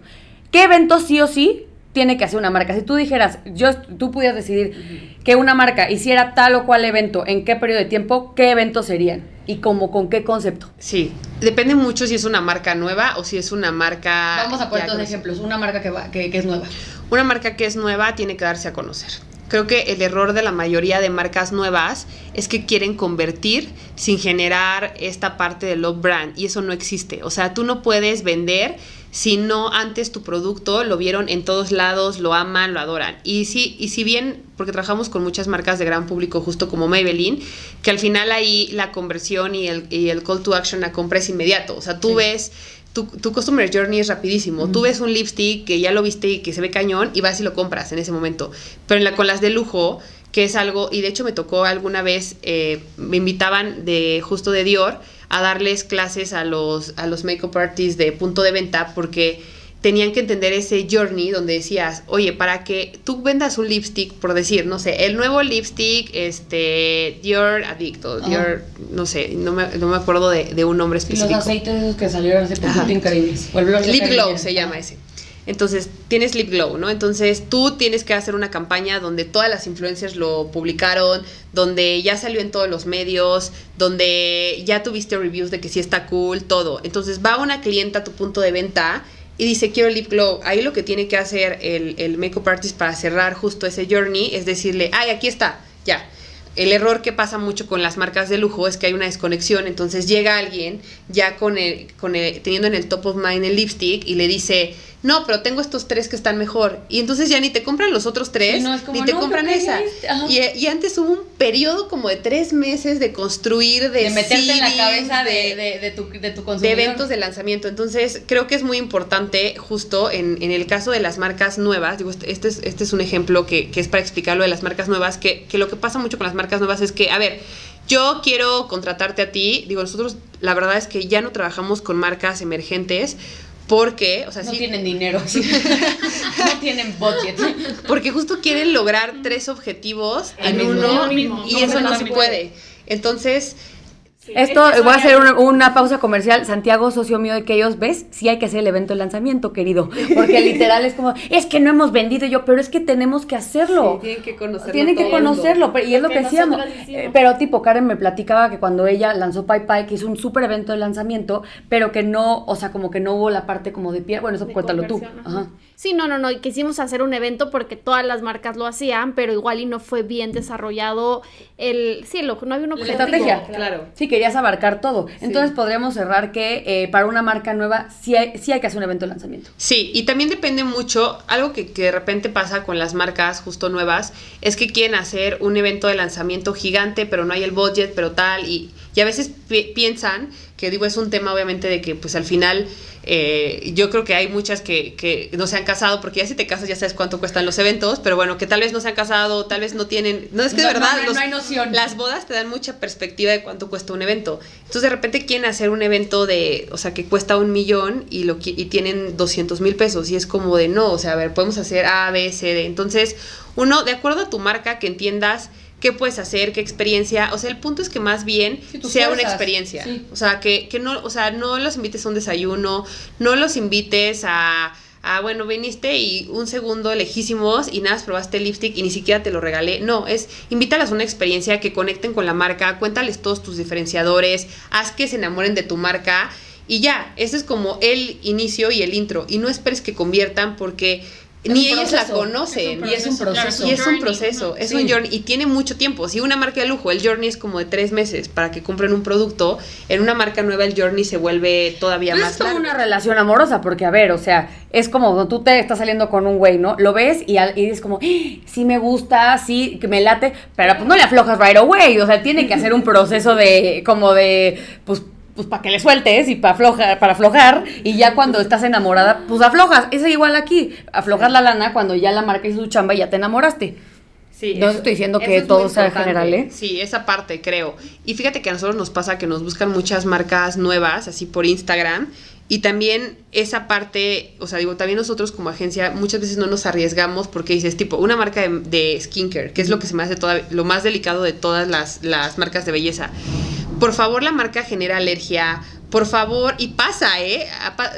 [SPEAKER 2] ¿Qué evento sí o sí tiene que hacer una marca? Si tú dijeras, yo, tú pudieras decidir que una marca hiciera tal o cual evento, en qué periodo de tiempo, ¿qué eventos serían? Y como con qué concepto.
[SPEAKER 3] Sí, depende mucho si es una marca nueva o si es una marca...
[SPEAKER 4] Vamos a poner dos ejemplos. Una marca que, va, que, que es nueva.
[SPEAKER 3] Una marca que es nueva tiene que darse a conocer. Creo que el error de la mayoría de marcas nuevas es que quieren convertir sin generar esta parte de love brand y eso no existe. O sea, tú no puedes vender si no antes tu producto lo vieron en todos lados, lo aman, lo adoran. Y sí, y si bien, porque trabajamos con muchas marcas de gran público, justo como Maybelline, que al final ahí la conversión y el, y el call to action a compra es inmediato. O sea, tú
[SPEAKER 4] Sí.
[SPEAKER 3] ves tu, tu customer journey es rapidísimo. Tú ves un lipstick que ya lo viste y que se ve cañón y vas y lo compras en ese momento. Pero en la, con las de lujo, que es algo, y de hecho me tocó alguna vez, eh, me invitaban de justo de Dior a darles clases a los, a los makeup artists de punto de venta porque tenían que entender ese journey donde decías, oye, para que tú vendas un lipstick, por decir, no sé, el nuevo lipstick, este, Dior Adicto,
[SPEAKER 4] Ajá.
[SPEAKER 3] Dior, no sé, no me, no me acuerdo de, de un nombre
[SPEAKER 4] Y los
[SPEAKER 3] específico.
[SPEAKER 4] aceites esos que salieron hace poquito increíbles.
[SPEAKER 3] Lip Glow se llama ese. Entonces, tienes Lip Glow, ¿no? Entonces, tú tienes que hacer una campaña donde todas las influencers lo publicaron, donde ya salió en todos los medios, donde ya tuviste reviews de que sí está cool, todo. Entonces, va una clienta a tu punto de venta y dice quiero lip glow. Ahí lo que tiene que hacer el, el makeup artist para cerrar justo ese journey es decirle, ay, aquí está, ya. El error que pasa mucho con las marcas de lujo es que hay una desconexión, entonces llega alguien ya con el, con el, teniendo en el top of mind el lipstick y le dice, no, pero tengo estos tres que están mejor. Y entonces ya ni te compran los otros tres,
[SPEAKER 4] Sí, no, es como,
[SPEAKER 3] ni te
[SPEAKER 4] no,
[SPEAKER 3] compran esa. Y, y antes hubo un periodo como de tres meses de construir, de,
[SPEAKER 4] De meterte en la cabeza de,
[SPEAKER 3] de-
[SPEAKER 4] de, tu, de tu
[SPEAKER 3] de eventos de lanzamiento. Entonces, creo que es muy importante, justo en, en el caso de las marcas nuevas, digo, este, este es, este es un ejemplo que, que es para explicar lo de las marcas nuevas, que, que lo que pasa mucho con las marcas nuevas es que, a ver, yo quiero contratarte a ti, digo, nosotros la verdad es que ya no trabajamos con marcas emergentes porque, o sea,
[SPEAKER 4] No
[SPEAKER 3] sí,
[SPEAKER 4] tienen dinero. no tienen budget.
[SPEAKER 3] porque justo quieren lograr tres objetivos en
[SPEAKER 4] mismo
[SPEAKER 3] uno y eso no se puede. Entonces,
[SPEAKER 2] Esto,
[SPEAKER 1] Es que
[SPEAKER 2] voy a hacer una, una pausa comercial. Santiago, socio mío de que ellos, ¿ves? Sí hay que hacer el evento de lanzamiento, querido. Porque literal es como, es que no hemos vendido yo, pero es que tenemos que hacerlo.
[SPEAKER 3] tienen que conocerlo.
[SPEAKER 2] Tienen que conocerlo, pero- y es lo que decíamos. Eh, Pero tipo, Karen me platicaba que cuando ella lanzó Pai, que hizo un súper evento de lanzamiento, pero que no, o sea, como que no hubo la parte como de pie. Bueno, eso
[SPEAKER 1] de
[SPEAKER 2] cuéntalo tú.
[SPEAKER 1] Ajá. Sí, no, no, no, y quisimos hacer un evento porque todas las marcas lo hacían, pero igual y no fue bien desarrollado el, sí, lo, no había un
[SPEAKER 2] La
[SPEAKER 1] objetivo.
[SPEAKER 2] estrategia.
[SPEAKER 3] Claro.
[SPEAKER 2] Sí, querías abarcar todo. Entonces podríamos cerrar que eh, para una marca nueva sí hay, sí hay que hacer un evento de lanzamiento.
[SPEAKER 3] Sí, y también depende mucho, algo que, que de repente pasa con las marcas justo nuevas, es que quieren hacer un evento de lanzamiento gigante, pero no hay el budget, pero tal, y, y a veces pi- piensan que digo, es un tema obviamente de que pues al final eh, yo creo que hay muchas que, que no se han casado, porque ya si te casas ya sabes cuánto cuestan los eventos, pero bueno, que tal vez no se han casado, tal vez no tienen, no es que de
[SPEAKER 4] No,
[SPEAKER 3] verdad
[SPEAKER 4] no,
[SPEAKER 3] los-
[SPEAKER 4] hay noción.
[SPEAKER 3] las bodas te dan mucha perspectiva de cuánto cuesta un evento. Entonces de repente quieren hacer un evento de, o sea, que cuesta un millón y, lo, y tienen 200 mil pesos y es como de no, o sea, a ver, podemos hacer A, B, C, D. Entonces, uno, de acuerdo a tu marca, que entiendas qué puedes hacer, qué experiencia, o sea, el punto es que más bien
[SPEAKER 4] Sí,
[SPEAKER 3] sea una experiencia.
[SPEAKER 4] sí.
[SPEAKER 3] O sea, que, que no, o sea, no los invites a un desayuno, no los invites a, a, bueno, viniste y un segundo lejísimos y nada, probaste el lipstick y ni siquiera te lo regalé. No, es invítalas a una experiencia que conecten con la marca, cuéntales todos tus diferenciadores, haz que se enamoren de tu marca y ya, ese es como el inicio y el intro. Y no esperes que conviertan porque ni ellos la conocen.
[SPEAKER 4] Y es un proceso.
[SPEAKER 3] Y es un
[SPEAKER 1] journey,
[SPEAKER 3] proceso, es un journey y tiene mucho tiempo. Si una marca de lujo, el journey es como de tres meses para que compren un producto, en una marca nueva el journey se vuelve todavía
[SPEAKER 2] Pues
[SPEAKER 3] más
[SPEAKER 2] es como
[SPEAKER 3] largo.
[SPEAKER 2] una relación amorosa, porque a ver, o sea, es como tú te estás saliendo con un güey, ¿no? Lo ves y, al- y dices como, "Ah, sí me gusta, sí, que me late, pero pues no le aflojas right away, o sea, tiene que hacer un proceso de, como de, pues, pues para que le sueltes y para aflojar, para aflojar, y ya cuando estás enamorada, pues aflojas. Es igual aquí, aflojas la lana cuando ya la marca hizo su chamba y ya te enamoraste.
[SPEAKER 3] Sí,
[SPEAKER 2] No
[SPEAKER 3] eso-
[SPEAKER 2] estoy diciendo que
[SPEAKER 3] es
[SPEAKER 2] todo sea general, ¿eh?
[SPEAKER 3] Sí, esa parte creo. Y fíjate que a nosotros nos pasa que nos buscan muchas marcas nuevas, así por Instagram. Y también esa parte, o sea, digo, también nosotros como agencia muchas veces no nos arriesgamos porque dices, tipo, una marca de, de skincare, que es lo que se me hace toda, lo más delicado de todas las, las marcas de belleza. Por favor, la marca genera alergia. Por favor, y pasa, ¿eh?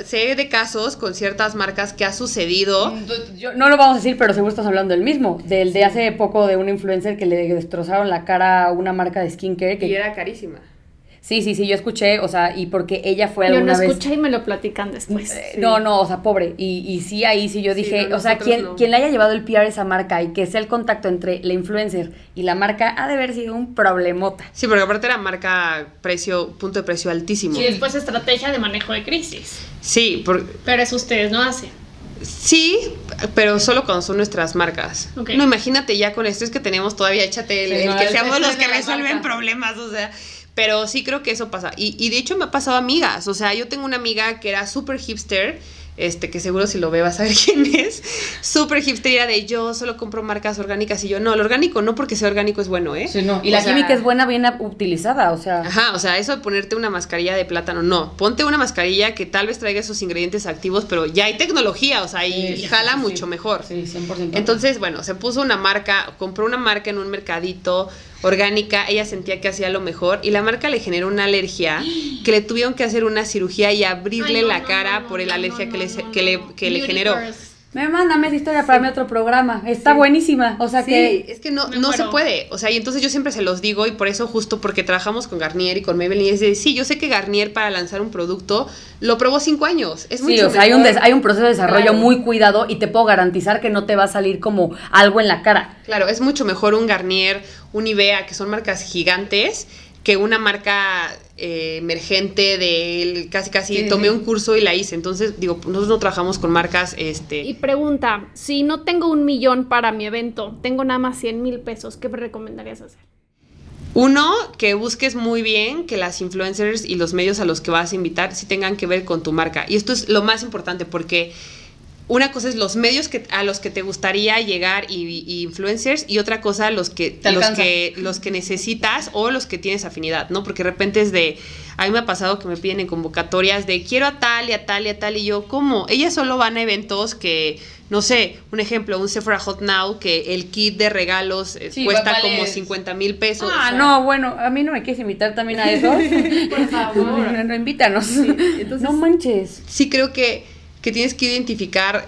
[SPEAKER 3] Sé de casos con ciertas marcas que ha sucedido.
[SPEAKER 2] Yo- no lo vamos a decir, pero seguro estás hablando del mismo. Del de hace poco de un influencer que le destrozaron la cara a una marca de skincare. Que,
[SPEAKER 3] Y era carísima.
[SPEAKER 2] Sí, sí, sí, yo escuché, o sea, y porque ella fue
[SPEAKER 1] Yo no
[SPEAKER 2] alguna vez.
[SPEAKER 1] escuché y me lo platican después.
[SPEAKER 2] Eh, No, no, o sea, pobre. Y, y sí, ahí sí yo
[SPEAKER 3] Sí,
[SPEAKER 2] dije,
[SPEAKER 3] no,
[SPEAKER 2] o sea, quien,
[SPEAKER 3] no.
[SPEAKER 2] quien le haya llevado el PR a esa marca y que sea el contacto entre la influencer y la marca, ha de haber sido un problemota.
[SPEAKER 3] Sí, porque aparte era marca precio, punto de precio altísimo.
[SPEAKER 1] Y después estrategia de manejo de crisis.
[SPEAKER 3] Sí, por-
[SPEAKER 1] Pero eso ustedes no hacen.
[SPEAKER 3] sí, pero solo cuando son nuestras marcas.
[SPEAKER 1] Ok.
[SPEAKER 3] No, imagínate ya con esto es que tenemos todavía, échate el,
[SPEAKER 4] Sí,
[SPEAKER 3] el
[SPEAKER 4] no,
[SPEAKER 3] que seamos los que resuelven
[SPEAKER 4] marca.
[SPEAKER 3] problemas, o sea. Pero sí creo que eso pasa. Y, y de hecho me ha pasado a amigas. O sea, yo tengo una amiga que era súper hipster. Este, que seguro si lo ve vas a ver quién es. Súper hipster y era de yo solo compro marcas orgánicas. Y yo, no, lo orgánico no porque sea orgánico es bueno, ¿eh?
[SPEAKER 4] Sí, no.
[SPEAKER 2] Y la
[SPEAKER 3] sea,
[SPEAKER 2] química es buena, bien utilizada, o sea.
[SPEAKER 3] Ajá, o sea, eso de ponerte una mascarilla de plátano, no. Ponte una mascarilla que tal vez traiga esos ingredientes activos, pero ya hay tecnología, o sea, y,
[SPEAKER 4] Sí,
[SPEAKER 3] y
[SPEAKER 4] sí,
[SPEAKER 3] jala
[SPEAKER 4] sí, sí.
[SPEAKER 3] mucho mejor.
[SPEAKER 4] Sí, 100%.
[SPEAKER 3] Entonces, bueno, se puso una marca, compró una marca en un mercadito orgánica, ella sentía que hacía lo mejor y la marca le generó una alergia que le tuvieron que hacer una cirugía y abrirle
[SPEAKER 1] Ay, no,
[SPEAKER 3] la
[SPEAKER 1] no,
[SPEAKER 3] cara
[SPEAKER 1] no,
[SPEAKER 3] por la alergia que le, que le, que le generó.
[SPEAKER 2] Me mándame esa historia para mi otro programa. Está buenísima. O sea
[SPEAKER 3] Sí,
[SPEAKER 2] que.
[SPEAKER 3] es que no, no se puede. O sea, y entonces yo siempre se los digo, y por eso, justo porque trabajamos con Garnier y con Maybelline, es de sí, yo sé que Garnier para lanzar un producto lo probó cinco años. Es
[SPEAKER 2] Sí,
[SPEAKER 3] mucho
[SPEAKER 2] o sea, hay un, hay un proceso de desarrollo
[SPEAKER 3] Claro.
[SPEAKER 2] muy cuidado y te puedo garantizar que no te va a salir como algo en la cara.
[SPEAKER 3] Claro, es mucho mejor un Garnier, un Ivea, que son marcas gigantes, que una marca eh, emergente de casi casi
[SPEAKER 2] sí,
[SPEAKER 3] tomé
[SPEAKER 2] sí.
[SPEAKER 3] un curso y la hice. Entonces, digo, nosotros no trabajamos con marcas, este.
[SPEAKER 1] Y pregunta, si no tengo un millón para mi evento, tengo nada más 100 mil pesos, ¿qué me recomendarías hacer?
[SPEAKER 3] Uno, que busques muy bien que las influencers y los medios a los que vas a invitar sí tengan que ver con tu marca. Y esto es lo más importante porque una cosa es los medios que, a los que te gustaría llegar y, y influencers y otra cosa los que, los que los que necesitas o los que tienes afinidad, ¿no? Porque de repente es de a mí me ha pasado que me piden en convocatorias de quiero a tal y a tal y a tal y yo, ¿cómo? Ellas solo van a eventos que no sé, un ejemplo, un Sephora Hot Now que el kit de regalos eh,
[SPEAKER 4] Sí,
[SPEAKER 3] cuesta como 50 mil pesos.
[SPEAKER 2] Ah,
[SPEAKER 3] o sea,
[SPEAKER 2] no, bueno, a mí no me quieres invitar también a eso.
[SPEAKER 1] Por favor.
[SPEAKER 2] No, no, invítanos. no manches.
[SPEAKER 3] sí creo que, que tienes que identificar,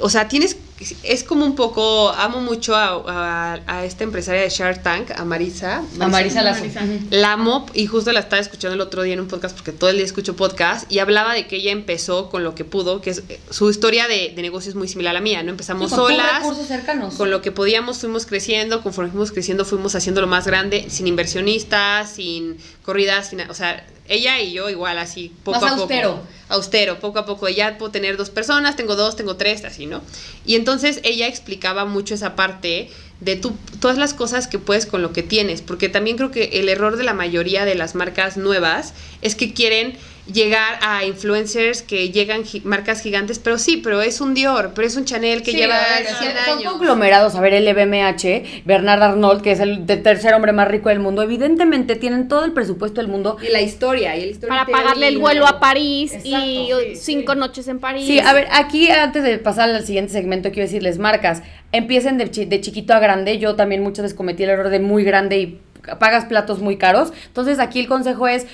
[SPEAKER 3] o sea, tienes, es como un poco, amo mucho a, a- a esta empresaria de Shark Tank, a Marisa.
[SPEAKER 4] A Marisa Lazo.
[SPEAKER 1] Marisa.
[SPEAKER 4] Ujú.
[SPEAKER 3] La amo y justo la estaba escuchando el otro día en un podcast porque todo el día escucho podcast y hablaba de que ella empezó con lo que pudo, que es su historia de, de negocio es muy similar a la mía, ¿no? Empezamos
[SPEAKER 2] Sí, con puros
[SPEAKER 3] solas.
[SPEAKER 2] recursos cercanos.
[SPEAKER 3] Con lo que podíamos fuimos creciendo, conforme fuimos creciendo fuimos haciéndolo más grande, sin inversionistas, sin corridas, sin- o sea, ella y yo igual así, poco
[SPEAKER 4] Más
[SPEAKER 3] a poco.
[SPEAKER 4] austero.
[SPEAKER 3] Austero, poco a poco. Ya puedo tener dos personas, tengo dos, tengo tres, así, ¿no? Y entonces ella explicaba mucho esa parte de tú, todas las cosas que puedes con lo que tienes, porque también creo que el error de la mayoría de las marcas nuevas es que quieren llegar a influencers que llegan gi- marcas gigantes, pero sí, pero es un Dior, pero es un Chanel que
[SPEAKER 4] Sí,
[SPEAKER 3] lleva
[SPEAKER 4] a ver,
[SPEAKER 3] 100
[SPEAKER 2] Son
[SPEAKER 3] años.
[SPEAKER 2] conglomerados, a ver, LVMH, Bernard Arnault, que es el de- tercer hombre más rico del mundo, evidentemente tienen todo el presupuesto del mundo.
[SPEAKER 3] Y la historia, y el
[SPEAKER 1] Para pagarle el vuelo a París y
[SPEAKER 2] sí,
[SPEAKER 1] cinco noches en París.
[SPEAKER 2] Sí, a ver, aquí antes de pasar al siguiente segmento, quiero decirles marcas. Empiecen de, chi- de chiquito a grande. Yo también muchas veces cometí el error de muy grande y pagas platos muy caros. Entonces aquí el consejo es,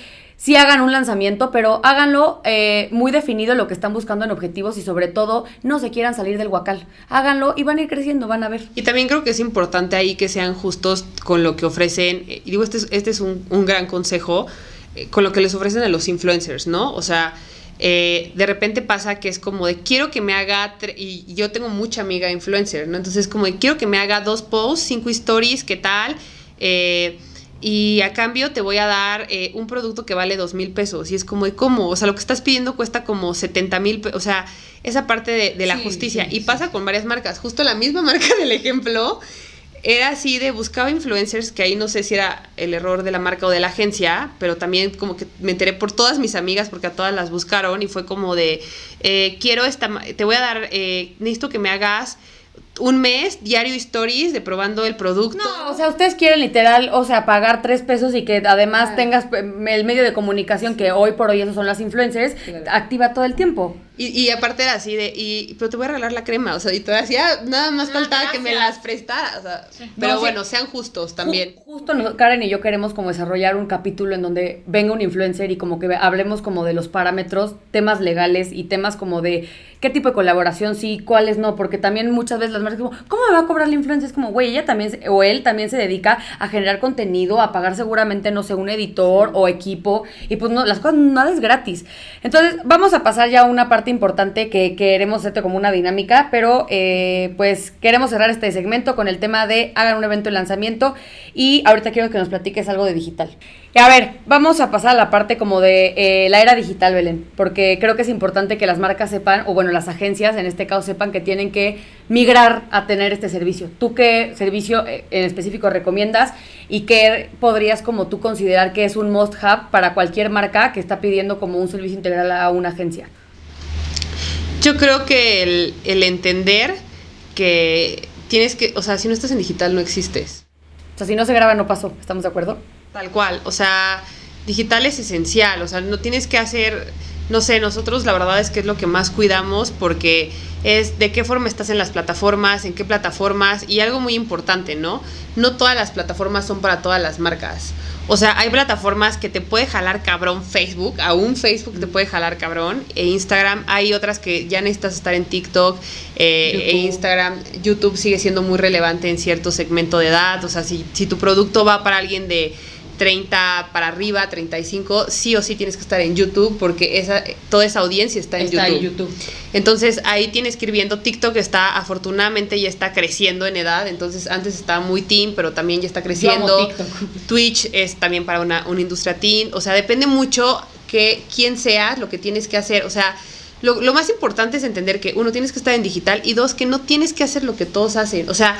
[SPEAKER 2] sí hagan un lanzamiento, pero háganlo eh, muy definido lo que están buscando en objetivos y sobre todo no se quieran salir del huacal. Háganlo y van a ir creciendo, van a ver.
[SPEAKER 3] Y también creo que es importante ahí que sean justos con lo que ofrecen. eh, Y digo, este es, este es un, gran consejo, eh, con lo que les ofrecen a los influencers, ¿no? O sea, eh, de repente pasa que es como de quiero que me haga, y yo tengo mucha amiga influencer, ¿no? Entonces como de quiero que me haga dos posts, cinco stories, ¿qué tal? Eh, y a cambio te voy a dar eh, un producto que vale dos mil pesos. Y es como de cómo, o sea, lo que estás pidiendo cuesta como 70 mil pesos. O sea, esa parte de, de la
[SPEAKER 4] Sí,
[SPEAKER 3] justicia.
[SPEAKER 4] sí,
[SPEAKER 3] y
[SPEAKER 4] sí.
[SPEAKER 3] pasa con varias marcas. Justo la misma marca del ejemplo era así de buscaba influencers, que ahí no sé si era el error de la marca o de la agencia, pero también como que me enteré por todas mis amigas porque a todas las buscaron y fue como de, eh, quiero esta, te voy a dar, eh, necesito que me hagas un mes diario stories de probando el producto.
[SPEAKER 2] No, o sea, ustedes quieren literal, o sea, pagar tres pesos y que además tengas eh, el medio de comunicación que hoy por hoy esos son las influencers,
[SPEAKER 4] Claro.
[SPEAKER 2] activa todo el tiempo.
[SPEAKER 3] Y, y aparte era así de, y, pero te voy a regalar la crema, o sea, y te decía, nada más
[SPEAKER 1] No,
[SPEAKER 3] faltaba que me las prestaras, o sea, pero
[SPEAKER 2] No, sí.
[SPEAKER 3] bueno, sean justos también.
[SPEAKER 2] Ju- Justo nos- Karen y yo queremos como desarrollar un capítulo en donde venga un influencer y como que hablemos como de los parámetros, temas legales y temas como de qué tipo de colaboración sí, cuáles no, porque también muchas veces las marcas como, ¿cómo me va a cobrar la influencer? Es como, güey, ella también, se- o él también se dedica a generar contenido, a pagar seguramente, no sé, un editor o equipo, y pues no, las cosas nada es gratis. Entonces, vamos a pasar ya a una parte importante que queremos hacerte como una dinámica, pero eh, pues queremos cerrar este segmento con el tema de hagan un evento de lanzamiento y ahorita quiero que nos platiques algo de digital. A ver, vamos a pasar a la parte como de eh, la era digital, Belén, porque creo que es importante que las marcas sepan, o bueno, las agencias en este caso sepan que tienen que migrar a tener este servicio. ¿Tú qué servicio eh, en específico recomiendas y qué podrías como tú considerar que es un must have para cualquier marca que está pidiendo como un servicio integral a una agencia?
[SPEAKER 3] Yo creo que el, el entender que tienes que, o sea, si no estás en digital no existes.
[SPEAKER 2] O sea, si no se graba no pasó, ¿estamos de acuerdo?
[SPEAKER 3] Tal cual, o sea, digital es esencial, o sea, no tienes que hacer no sé, nosotros la verdad es que es lo que más cuidamos porque es de qué forma estás en las plataformas, en qué plataformas y algo muy importante, ¿no? No todas las plataformas son para todas las marcas. O sea, hay plataformas que te puede jalar cabrón Facebook, aún Facebook te puede jalar cabrón, e Instagram, hay otras que ya necesitas estar en TikTok, eh, e. Instagram, YouTube sigue siendo muy relevante en cierto segmento de edad, o sea, si, si tu producto va para alguien de 30 para arriba, 35, sí o sí tienes que estar en YouTube porque esa, toda esa audiencia está en
[SPEAKER 2] Está
[SPEAKER 3] YouTube.
[SPEAKER 2] en YouTube.
[SPEAKER 3] Entonces ahí tienes que ir viendo. TikTok está afortunadamente ya está creciendo en edad. Entonces antes estaba muy teen, pero también ya está creciendo. Twitch es también para una, una industria teen. O sea, depende mucho que quién seas, lo que tienes que hacer. O sea, lo, lo más importante es entender que uno tienes que estar en digital y dos que no tienes que hacer lo que todos hacen. O sea,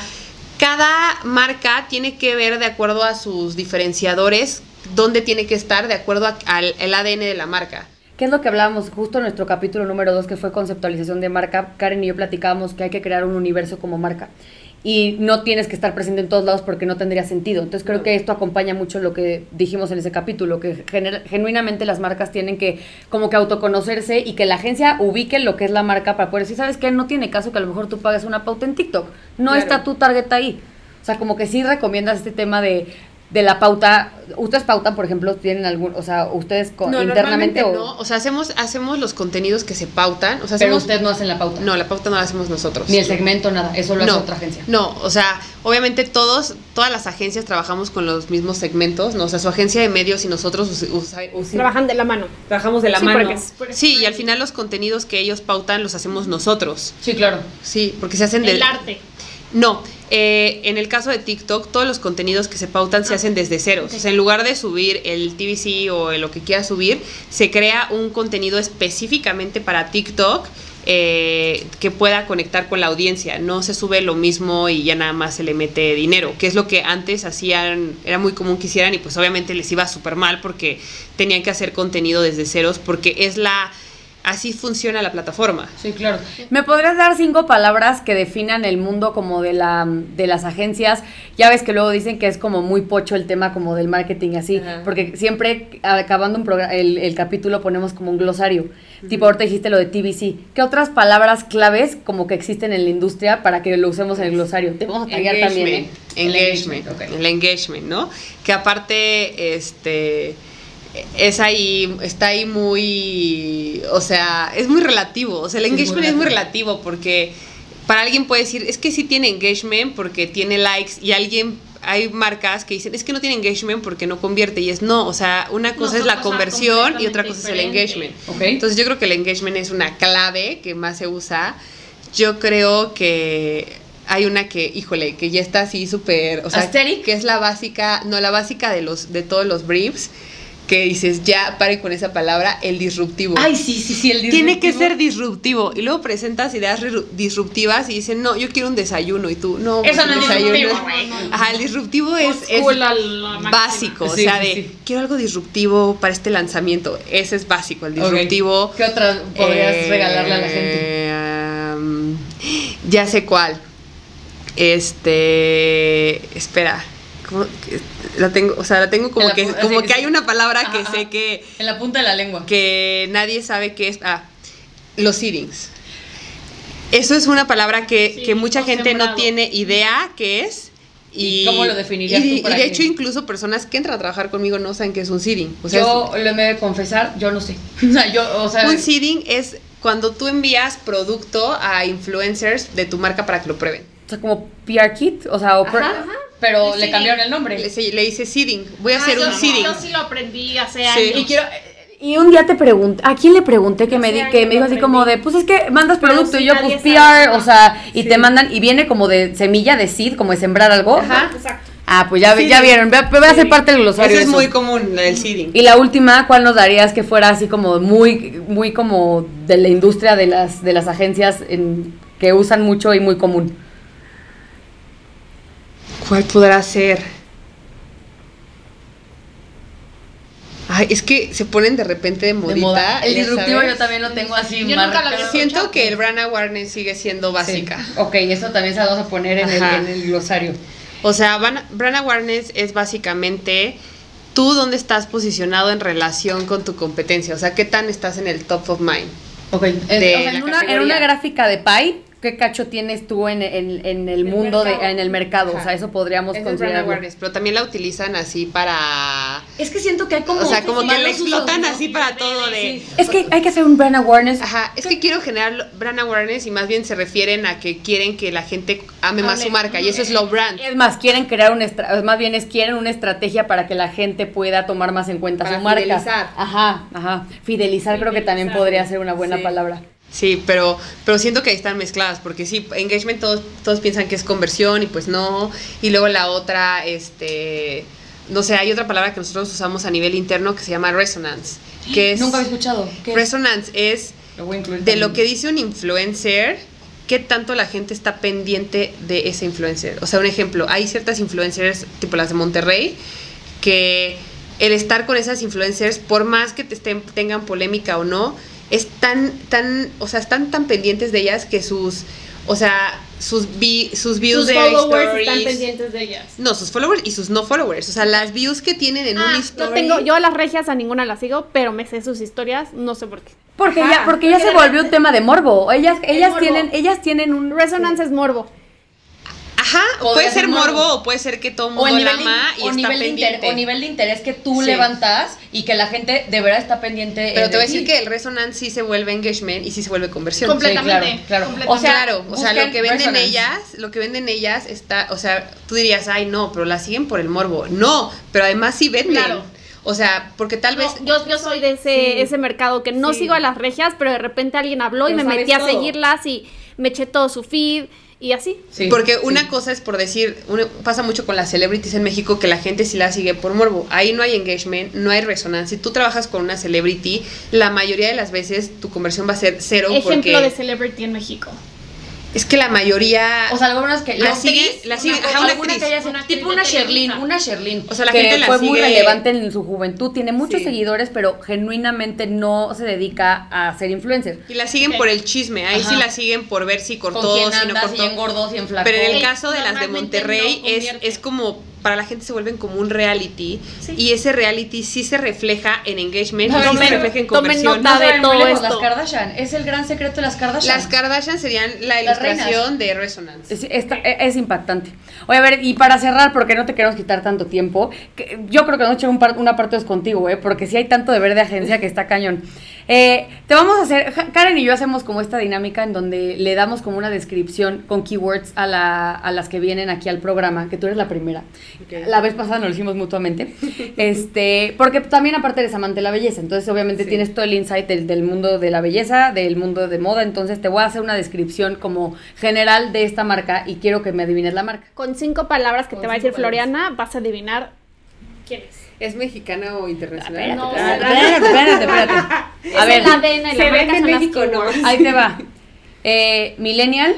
[SPEAKER 3] cada marca tiene que ver de acuerdo a sus diferenciadores dónde tiene que estar de acuerdo a- al el ADN de la marca.
[SPEAKER 2] ¿Qué es lo que hablábamos justo en nuestro capítulo número 2, que fue conceptualización de marca? Karen y yo platicábamos que hay que crear un universo como marca. Y no tienes que estar presente en todos lados porque no tendría sentido. Entonces creo que esto acompaña mucho lo que dijimos en ese capítulo, que genuinamente las marcas tienen que como que autoconocerse y que la agencia ubique lo que es la marca para poder decir, ¿sabes qué? No tiene caso que a lo mejor tú pagues una pauta en TikTok. No
[SPEAKER 3] Claro.
[SPEAKER 2] está tu target ahí. O sea, como que sí recomiendas este tema de, de la pauta. ¿Ustedes pautan, por ejemplo, tienen algún, o sea, ustedes con-
[SPEAKER 3] No,
[SPEAKER 2] internamente
[SPEAKER 3] normalmente
[SPEAKER 2] o...?
[SPEAKER 3] no. O sea, hacemos, hacemos los contenidos que se pautan. O sea,
[SPEAKER 2] Pero
[SPEAKER 3] hacemos-
[SPEAKER 2] ustedes no hacen la pauta.
[SPEAKER 3] No, la pauta no la hacemos nosotros.
[SPEAKER 2] Ni el segmento, nada. Eso lo
[SPEAKER 3] no,
[SPEAKER 2] hace otra agencia.
[SPEAKER 3] No, o sea, obviamente todos, todas las agencias trabajamos con los mismos segmentos, ¿no? O sea, su agencia de medios y nosotros us- usa- us-
[SPEAKER 1] Trabajan de la mano.
[SPEAKER 3] trabajamos de la
[SPEAKER 1] Sí,
[SPEAKER 3] mano.
[SPEAKER 1] porque porque-
[SPEAKER 3] Sí, y al final los contenidos que ellos pautan los hacemos nosotros.
[SPEAKER 2] Sí, claro.
[SPEAKER 3] Sí, porque se hacen de...
[SPEAKER 1] El arte.
[SPEAKER 3] No, eh, en el caso de TikTok, todos los contenidos que se pautan se hacen desde ceros. O sea, en lugar de subir el TVC o lo que quieras subir, se crea un contenido específicamente para TikTok eh, que pueda conectar con la audiencia. No se sube lo mismo y ya nada más se le mete dinero, que es lo que antes hacían, era muy común que hicieran y pues obviamente les iba súper mal porque tenían que hacer contenido desde ceros porque es la... Así funciona la plataforma.
[SPEAKER 2] Sí, claro. ¿Me podrías dar cinco palabras que definan el mundo como de la de las agencias? Ya ves que luego dicen que es como muy pocho el tema como del marketing así,
[SPEAKER 3] Ajá.
[SPEAKER 2] porque siempre acabando un programa, el, el capítulo ponemos como un glosario. Tipo, ahorita dijiste lo de TVC. ¿Qué otras palabras claves como que existen en la industria para que lo usemos en el glosario? Te vamos a también, ¿eh? El
[SPEAKER 3] Engagement,
[SPEAKER 2] ok.
[SPEAKER 3] el engagement, ¿no? Que aparte, este, es ahí, está ahí muy, o sea, es muy relativo, o sea, el
[SPEAKER 2] Sí, es muy
[SPEAKER 3] engagement es muy
[SPEAKER 2] relativo.
[SPEAKER 3] relativo porque para alguien puede decir, es que sí tiene engagement porque tiene likes y alguien... Hay marcas que dicen, es que no tiene engagement porque no convierte y es no, o sea, una cosa es la conversión y otra cosa es el engagement.
[SPEAKER 2] Ok.
[SPEAKER 3] Entonces yo creo que el engagement es una clave que más se usa. Yo creo que hay una que, híjole, que ya está así súper, o que es la básica, no la básica de los de todos los briefs, que dices, ya pare con esa palabra, el disruptivo.
[SPEAKER 2] Ay, sí, sí, sí, el
[SPEAKER 3] Tiene que
[SPEAKER 2] disruptivo.
[SPEAKER 3] ser disruptivo. Y luego presentas ideas disruptivas y dicen, no, yo quiero un desayuno. Y tú, no,
[SPEAKER 2] Eso
[SPEAKER 3] pues,
[SPEAKER 2] no es disruptivo.
[SPEAKER 3] Ajá, el disruptivo es, es básico. o sea,
[SPEAKER 2] sí,
[SPEAKER 3] de,
[SPEAKER 2] sí.
[SPEAKER 3] quiero algo disruptivo para este lanzamiento. Ese es básico, el disruptivo.
[SPEAKER 2] ¿Qué otra podrías
[SPEAKER 3] Eh,
[SPEAKER 2] regalarle a la gente?
[SPEAKER 3] am, ya sé cuál. Este. Espera. ¿Cómo que- La tengo, o sea, la tengo
[SPEAKER 2] En
[SPEAKER 3] como
[SPEAKER 2] la
[SPEAKER 3] que, como que hay una palabra que
[SPEAKER 2] Ajá,
[SPEAKER 3] sé que,
[SPEAKER 2] En la punta de la lengua.
[SPEAKER 3] que nadie sabe qué es. Ah, los seedings. Eso es una palabra que,
[SPEAKER 1] Sí,
[SPEAKER 3] que mucha gente no tiene idea qué es.
[SPEAKER 2] ¿Y cómo lo definirías
[SPEAKER 3] y-
[SPEAKER 2] tú para
[SPEAKER 3] y de hecho, incluso personas que entran a trabajar conmigo no saben qué es un seeding. O sea, es-
[SPEAKER 2] yo le me he de confesar, yo no sé. O sea, yo, o sea,
[SPEAKER 3] un seeding es cuando tú envías producto a influencers de tu marca para que lo prueben.
[SPEAKER 2] o sea, como PR kit, o sea, o per-
[SPEAKER 1] Ajá, ajá.
[SPEAKER 2] pero
[SPEAKER 1] Sí,
[SPEAKER 2] le
[SPEAKER 1] sí.
[SPEAKER 2] cambiaron el nombre.
[SPEAKER 3] Le, se- le dice seeding. Voy a
[SPEAKER 1] Ah,
[SPEAKER 3] hacer
[SPEAKER 1] yo
[SPEAKER 3] un
[SPEAKER 1] sí-
[SPEAKER 3] seeding.
[SPEAKER 1] Yo sí lo aprendí hace
[SPEAKER 3] Sí.
[SPEAKER 1] años.
[SPEAKER 2] Y quiero y un día te pregunté, ¿a quién le pregunté que me di, que me dijo así como de, pues es que mandas
[SPEAKER 1] Pero
[SPEAKER 2] producto
[SPEAKER 1] sí
[SPEAKER 2] y yo pues PR, o sea, y
[SPEAKER 3] Sí.
[SPEAKER 2] te mandan y viene como de semilla de seed, como de sembrar algo.
[SPEAKER 1] Ajá, exacto.
[SPEAKER 2] Ah, pues ya,
[SPEAKER 3] Sí.
[SPEAKER 2] ya vieron, voy a, voy a hacer
[SPEAKER 3] Sí.
[SPEAKER 2] parte del glosario.
[SPEAKER 3] Eso es muy común, el seeding.
[SPEAKER 2] Y la última, ¿cuál nos darías que fuera así como muy, muy como de la industria de las, de las agencias en- que usan mucho y muy común?
[SPEAKER 3] ¿Cuál podrá ser? Ay, es que se ponen de repente de modita.
[SPEAKER 2] de moda. El disruptivo
[SPEAKER 3] sabes.
[SPEAKER 2] yo también lo tengo así
[SPEAKER 1] Yo nunca lo
[SPEAKER 3] Siento que el brand awareness sigue siendo básica.
[SPEAKER 2] Sí. Ok, eso también se lo vamos a poner en el, en el glosario.
[SPEAKER 3] O sea, van- brand awareness es básicamente ¿tú dónde estás posicionado en relación con tu competencia? O sea, ¿qué tan estás en el top of mind?
[SPEAKER 2] Ok, en,
[SPEAKER 3] De
[SPEAKER 2] o sea,
[SPEAKER 3] la
[SPEAKER 2] en una, en una gráfica de pie, ¿qué cacho tienes tú en, en- en el mundo, de, en el mercado? O sea, eso podríamos
[SPEAKER 3] Ese es brand
[SPEAKER 2] considerar.
[SPEAKER 3] awareness, pero también la utilizan así para...
[SPEAKER 4] Es que siento que hay como.
[SPEAKER 3] o sea, como que
[SPEAKER 4] usos,
[SPEAKER 3] explotan
[SPEAKER 4] ¿no?
[SPEAKER 3] así para todo de...
[SPEAKER 2] Es que hay que hacer un brand awareness.
[SPEAKER 3] Ajá, es que quiero generar brand awareness y más bien se refieren a que quieren que la gente ame más su marca y eso es low brand.
[SPEAKER 2] Es más, quieren crear una estra- más bien es quieren una estrategia para que la gente pueda tomar más en cuenta
[SPEAKER 3] Para
[SPEAKER 2] su marca.
[SPEAKER 3] fidelizar.
[SPEAKER 2] Ajá, ajá. Fidelizar, creo que también podría ser una buena
[SPEAKER 3] Sí.
[SPEAKER 2] palabra.
[SPEAKER 3] Sí, pero, pero siento que ahí están mezcladas, porque sí, engagement todos, todos piensan que es conversión y pues no. Y luego la otra, este, no sé, hay otra palabra que nosotros usamos a nivel interno que se llama resonance, que es...
[SPEAKER 4] Nunca había escuchado.
[SPEAKER 3] Resonance es
[SPEAKER 2] Lo
[SPEAKER 3] de lo que dice un influencer, qué tanto la gente está pendiente de ese influencer. O sea, un ejemplo, hay ciertas influencers, tipo las de Monterrey, que el estar con esas influencers, por más que te estén, tengan polémica o no, es tan, tan, o sea, están tan pendientes de ellas que sus, o sea, sus, vi- sus views
[SPEAKER 1] Sus
[SPEAKER 3] de
[SPEAKER 1] followers
[SPEAKER 3] stories-
[SPEAKER 1] están pendientes de ellas.
[SPEAKER 3] No, sus followers y sus no followers. O sea, las views que tienen en
[SPEAKER 1] Ah,
[SPEAKER 3] un
[SPEAKER 1] yo
[SPEAKER 3] story.
[SPEAKER 1] tengo, yo a las regias a ninguna las sigo, pero me sé sus historias, no sé por qué.
[SPEAKER 2] Porque
[SPEAKER 3] Ajá.
[SPEAKER 2] ya, porque ya
[SPEAKER 1] Porque
[SPEAKER 2] se
[SPEAKER 1] de
[SPEAKER 2] volvió un tema de morbo. Ellas, ellas
[SPEAKER 1] morbo.
[SPEAKER 2] tienen, ellas tienen un
[SPEAKER 1] Resonance es morbo.
[SPEAKER 3] Ajá,
[SPEAKER 4] Podría
[SPEAKER 3] puede
[SPEAKER 4] ser morbo.
[SPEAKER 3] morbo o puede ser que todo el
[SPEAKER 4] O
[SPEAKER 3] mundo
[SPEAKER 4] nivel,
[SPEAKER 3] la
[SPEAKER 4] de,
[SPEAKER 3] ama y
[SPEAKER 4] o,
[SPEAKER 3] está
[SPEAKER 4] nivel de o nivel de interés que tú
[SPEAKER 3] Sí.
[SPEAKER 4] levantas y que la gente de verdad está pendiente.
[SPEAKER 3] Pero te voy a
[SPEAKER 4] de
[SPEAKER 3] decir que el resonance sí se vuelve engagement y sí se vuelve conversión.
[SPEAKER 1] Completamente.
[SPEAKER 4] Sí, claro, claro.
[SPEAKER 1] completamente.
[SPEAKER 3] O sea, claro, o sea, lo que venden
[SPEAKER 4] resonance.
[SPEAKER 3] ellas, lo que venden ellas está, o sea, tú dirías, ay, no, pero la siguen por el morbo. No, pero además sí venden.
[SPEAKER 1] Claro.
[SPEAKER 3] O sea, porque tal vez.
[SPEAKER 1] No, yo, yo soy de ese,
[SPEAKER 3] Sí.
[SPEAKER 1] ese mercado que no
[SPEAKER 3] Sí.
[SPEAKER 1] sigo a las regias, pero de repente alguien habló y
[SPEAKER 3] Pero
[SPEAKER 1] me metí a seguirlas y me eché todo su feed y así.
[SPEAKER 2] Sí,
[SPEAKER 3] porque
[SPEAKER 2] sí.
[SPEAKER 3] una cosa es por decir, una- pasa mucho con las celebrities en México que la gente sí la sigue por morbo. Ahí no hay engagement, no hay resonancia. Si tú trabajas con una celebrity, la mayoría de las veces tu conversión va a ser cero
[SPEAKER 1] Ejemplo
[SPEAKER 3] porque
[SPEAKER 1] de celebrity en México.
[SPEAKER 3] Es que la mayoría
[SPEAKER 4] O sea, algunas que.
[SPEAKER 3] La
[SPEAKER 4] la
[SPEAKER 3] sigue- la sigue-
[SPEAKER 4] una-
[SPEAKER 3] ajá, una
[SPEAKER 4] alguna
[SPEAKER 3] actriz.
[SPEAKER 4] que haya-
[SPEAKER 1] Una actriz
[SPEAKER 4] tipo una Sherlyn, una Sherlyn.
[SPEAKER 3] O sea, la
[SPEAKER 2] que
[SPEAKER 3] gente la
[SPEAKER 2] fue muy relevante en su juventud, tiene muchos
[SPEAKER 3] Sí.
[SPEAKER 2] seguidores, pero genuinamente no se dedica a ser influencer.
[SPEAKER 3] Y la siguen por el chisme, ahí sí la siguen por ver si
[SPEAKER 4] con
[SPEAKER 3] cortó, si no cortó.
[SPEAKER 4] si engordó, si enflacó.
[SPEAKER 3] Pero en el caso de las de Monterrey
[SPEAKER 1] no
[SPEAKER 3] es, es como, para la gente se vuelven como un reality
[SPEAKER 1] Sí.
[SPEAKER 3] y ese reality sí se refleja en engagement y sí
[SPEAKER 1] Tomen-
[SPEAKER 3] se refleja en
[SPEAKER 1] tomen
[SPEAKER 3] conversión.
[SPEAKER 1] nota
[SPEAKER 4] No
[SPEAKER 1] de
[SPEAKER 4] muy
[SPEAKER 1] todo esto.
[SPEAKER 4] Las Kardashian. Es el gran secreto de las Kardashian.
[SPEAKER 3] Las Kardashian serían la
[SPEAKER 4] Las
[SPEAKER 3] ilustración de Resonance.
[SPEAKER 2] Es, esta- e- es impactante. Oye, a ver, y para cerrar, porque no te queremos quitar tanto tiempo, que yo creo que no un par- una parte es contigo, ¿eh? porque si hay tanto deber de agencia que está cañón. Eh, te vamos a hacer, Karen y yo hacemos como esta dinámica en donde le damos como una descripción con keywords a, la, a las que vienen aquí al programa, que tú eres la primera. La vez pasada nos lo hicimos mutuamente. este, porque también aparte eres amante de la belleza, entonces obviamente
[SPEAKER 3] Sí.
[SPEAKER 2] tienes todo el insight del, del mundo de la belleza, del mundo de moda, entonces te voy a hacer una descripción como general de esta marca y quiero que me adivines la marca.
[SPEAKER 1] Con cinco palabras que
[SPEAKER 2] Con
[SPEAKER 1] te va a decir Floriana, vas a adivinar quién es.
[SPEAKER 3] ¿Es mexicana o internacional?
[SPEAKER 1] No,
[SPEAKER 2] espérate, espérate, espérate, espérate. A
[SPEAKER 1] Es
[SPEAKER 2] ver,
[SPEAKER 1] el ADN y la
[SPEAKER 3] se
[SPEAKER 1] marca
[SPEAKER 3] vende en México, ¿no?
[SPEAKER 2] ahí te va. Eh, millennial,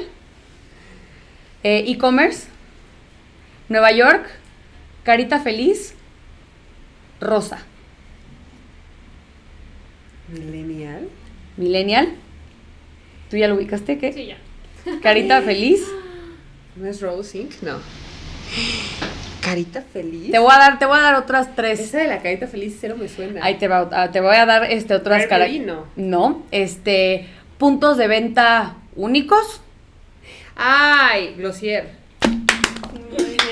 [SPEAKER 2] eh, e-commerce, Nueva York, carita feliz, rosa.
[SPEAKER 3] Millennial.
[SPEAKER 2] Millennial, ¿tú ya lo ubicaste? ¿Qué?
[SPEAKER 1] Sí, ya.
[SPEAKER 2] Carita feliz.
[SPEAKER 3] ¿No es Rose Inc? No. Carita feliz.
[SPEAKER 2] Te voy a dar, te voy a dar otras tres.
[SPEAKER 3] Esa de la carita feliz cero me suena.
[SPEAKER 2] Ahí te va, ah, te voy a dar este otras características.
[SPEAKER 3] no.
[SPEAKER 2] No, este puntos de venta únicos.
[SPEAKER 3] Ay, Glossier.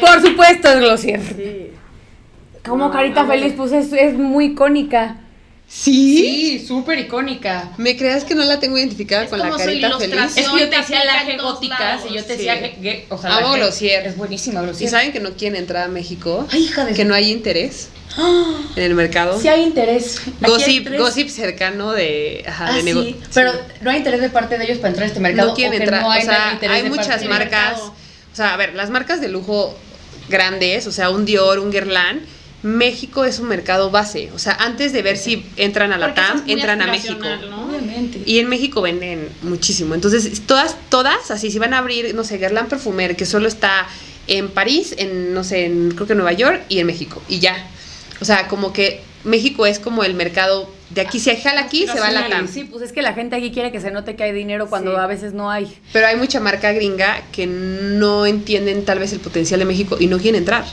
[SPEAKER 2] Por supuesto es Glossier.
[SPEAKER 3] Sí.
[SPEAKER 2] Como
[SPEAKER 3] No,
[SPEAKER 2] Carita
[SPEAKER 3] no,
[SPEAKER 2] Feliz, pues es, es muy icónica.
[SPEAKER 3] ¿Sí?
[SPEAKER 4] Sí, súper icónica.
[SPEAKER 3] ¿Me creas que no la tengo identificada
[SPEAKER 1] Es
[SPEAKER 3] con la
[SPEAKER 1] como
[SPEAKER 3] carita feliz?
[SPEAKER 4] Es que yo te decía la
[SPEAKER 1] Aplica en
[SPEAKER 4] G
[SPEAKER 1] todos
[SPEAKER 4] góticas
[SPEAKER 1] lados.
[SPEAKER 4] y yo te
[SPEAKER 3] Sí.
[SPEAKER 4] decía o sea,
[SPEAKER 3] Amo Glossier.
[SPEAKER 4] Es buenísima
[SPEAKER 3] ¿Y
[SPEAKER 4] Glossier.
[SPEAKER 3] saben que no quieren entrar a México?
[SPEAKER 4] Ay, hija de
[SPEAKER 3] Que no hay interés
[SPEAKER 4] ¡Ah!
[SPEAKER 3] en el mercado.
[SPEAKER 4] Sí hay interés. Hay
[SPEAKER 3] Gossip, gossip cercano de, ajá,
[SPEAKER 4] Ah,
[SPEAKER 3] de
[SPEAKER 4] sí, pero no hay interés de parte de ellos para entrar a este mercado.
[SPEAKER 3] no quieren entrar.
[SPEAKER 4] no hay
[SPEAKER 3] o sea, hay
[SPEAKER 4] de
[SPEAKER 3] muchas marcas. O sea, a ver, las marcas de lujo grandes, o sea, un Dior, un Guerlain, México es un mercado base. O sea, antes de ver si entran a la TAM, entran a México.
[SPEAKER 1] aspiracional, ¿no?
[SPEAKER 4] Obviamente.
[SPEAKER 3] Y en México venden muchísimo. Entonces, todas, todas, así, si van a abrir, no sé, Guerlain Perfumer, que solo está en París, en, no sé, en, creo que Nueva York y en México. Y ya. O sea, como que México es como el mercado de aquí, si hay jala aquí, se va a la TAM.
[SPEAKER 2] Sí, pues es que la gente aquí quiere que se note que hay dinero cuando
[SPEAKER 3] Sí.
[SPEAKER 2] a veces no hay.
[SPEAKER 3] Pero hay mucha marca gringa que no entienden tal vez el potencial de México y no quieren entrar.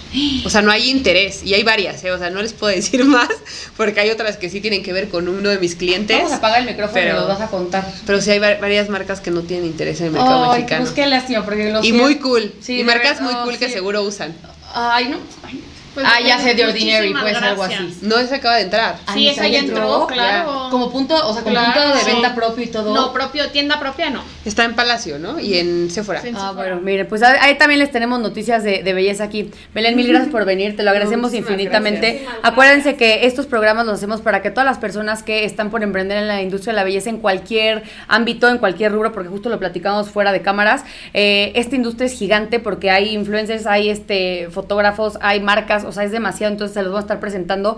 [SPEAKER 3] O sea, no hay interés. Y hay varias, ¿eh? O sea, no les puedo decir más porque hay otras que sí tienen que ver con uno de mis clientes.
[SPEAKER 4] Vamos a apagar el micrófono
[SPEAKER 3] pero-
[SPEAKER 4] y nos vas a contar.
[SPEAKER 3] Pero sí hay va- varias marcas que no tienen interés en el mercado
[SPEAKER 4] Ay,
[SPEAKER 3] mexicano.
[SPEAKER 4] pues qué lástima, porque los
[SPEAKER 3] y muy cool.
[SPEAKER 4] Sí,
[SPEAKER 3] y marcas muy
[SPEAKER 4] no,
[SPEAKER 3] cool que seguro usan.
[SPEAKER 4] Ay, no. Ay.
[SPEAKER 1] Pues,
[SPEAKER 4] ah, ya sé, The Ordinary, pues algo así.
[SPEAKER 3] No se acaba de entrar.
[SPEAKER 1] Sí, esa ya entró, claro.
[SPEAKER 4] Ya. Como punto, o sea, como
[SPEAKER 1] Claro.
[SPEAKER 4] punto de
[SPEAKER 1] Sí.
[SPEAKER 4] venta propio y todo.
[SPEAKER 1] No, propio, tienda propia no.
[SPEAKER 3] Está en Palacio, ¿no? Y en Sephora.
[SPEAKER 1] Sí.
[SPEAKER 2] Ah, bueno, mire, pues ahí ahí también les tenemos noticias de, de belleza aquí. Belén, mil gracias por venir, te lo agradecemos
[SPEAKER 3] Muchísimas
[SPEAKER 2] infinitamente.
[SPEAKER 1] gracias.
[SPEAKER 2] Acuérdense que estos programas los hacemos para que todas las personas que están por emprender en la industria de la belleza en cualquier ámbito, en cualquier rubro, porque justo lo platicamos fuera de cámaras, eh, esta industria es gigante porque hay influencers, hay este fotógrafos, hay marcas, o sea, es demasiado, entonces se los vamos a estar presentando.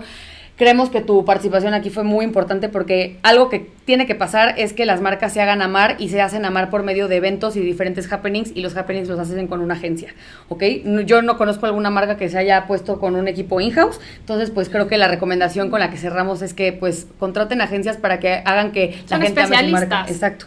[SPEAKER 2] Creemos que tu participación aquí fue muy importante porque algo que tiene que pasar es que las marcas se hagan amar y se hacen amar por medio de eventos y diferentes happenings y los happenings los hacen con una agencia, ¿ok? No- Yo no conozco alguna marca que se haya puesto con un equipo in-house, entonces pues creo que la recomendación con la que cerramos es que pues contraten agencias para que hagan que la
[SPEAKER 1] Son
[SPEAKER 2] gente ame su marca. Exacto.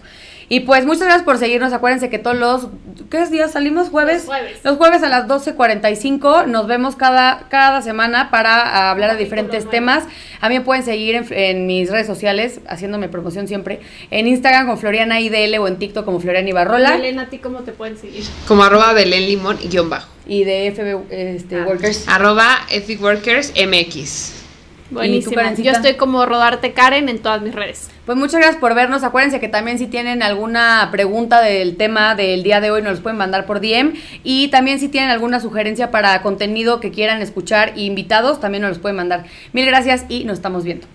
[SPEAKER 2] Y pues muchas gracias por seguirnos. Acuérdense que todos los. ¿Qué días salimos? ¿Jueves?
[SPEAKER 1] Los jueves.
[SPEAKER 2] Los jueves a las 12.45. Nos vemos cada, cada semana para hablar de diferentes
[SPEAKER 1] nuevo.
[SPEAKER 2] temas. A mí me pueden seguir en, en mis redes sociales, haciéndome promoción siempre. En Instagram con Floriana IDL o en TikTok como Floriana Ibarrola.
[SPEAKER 1] Elena, ¿a ti cómo te pueden seguir?
[SPEAKER 3] Como arroba Belén Limón y guion bajo.
[SPEAKER 2] Y de FB este,
[SPEAKER 1] Ah.
[SPEAKER 2] Workers.
[SPEAKER 3] Arroba Ethic Workers MX.
[SPEAKER 1] Buenísimo. Yo estoy como Rodarte Karen en todas mis redes.
[SPEAKER 2] Pues muchas gracias por vernos. Acuérdense que también si tienen alguna pregunta del tema del día de hoy nos los pueden mandar por DM. Y también si tienen alguna sugerencia para contenido que quieran escuchar y invitados, también nos los pueden mandar. Mil gracias y nos estamos viendo.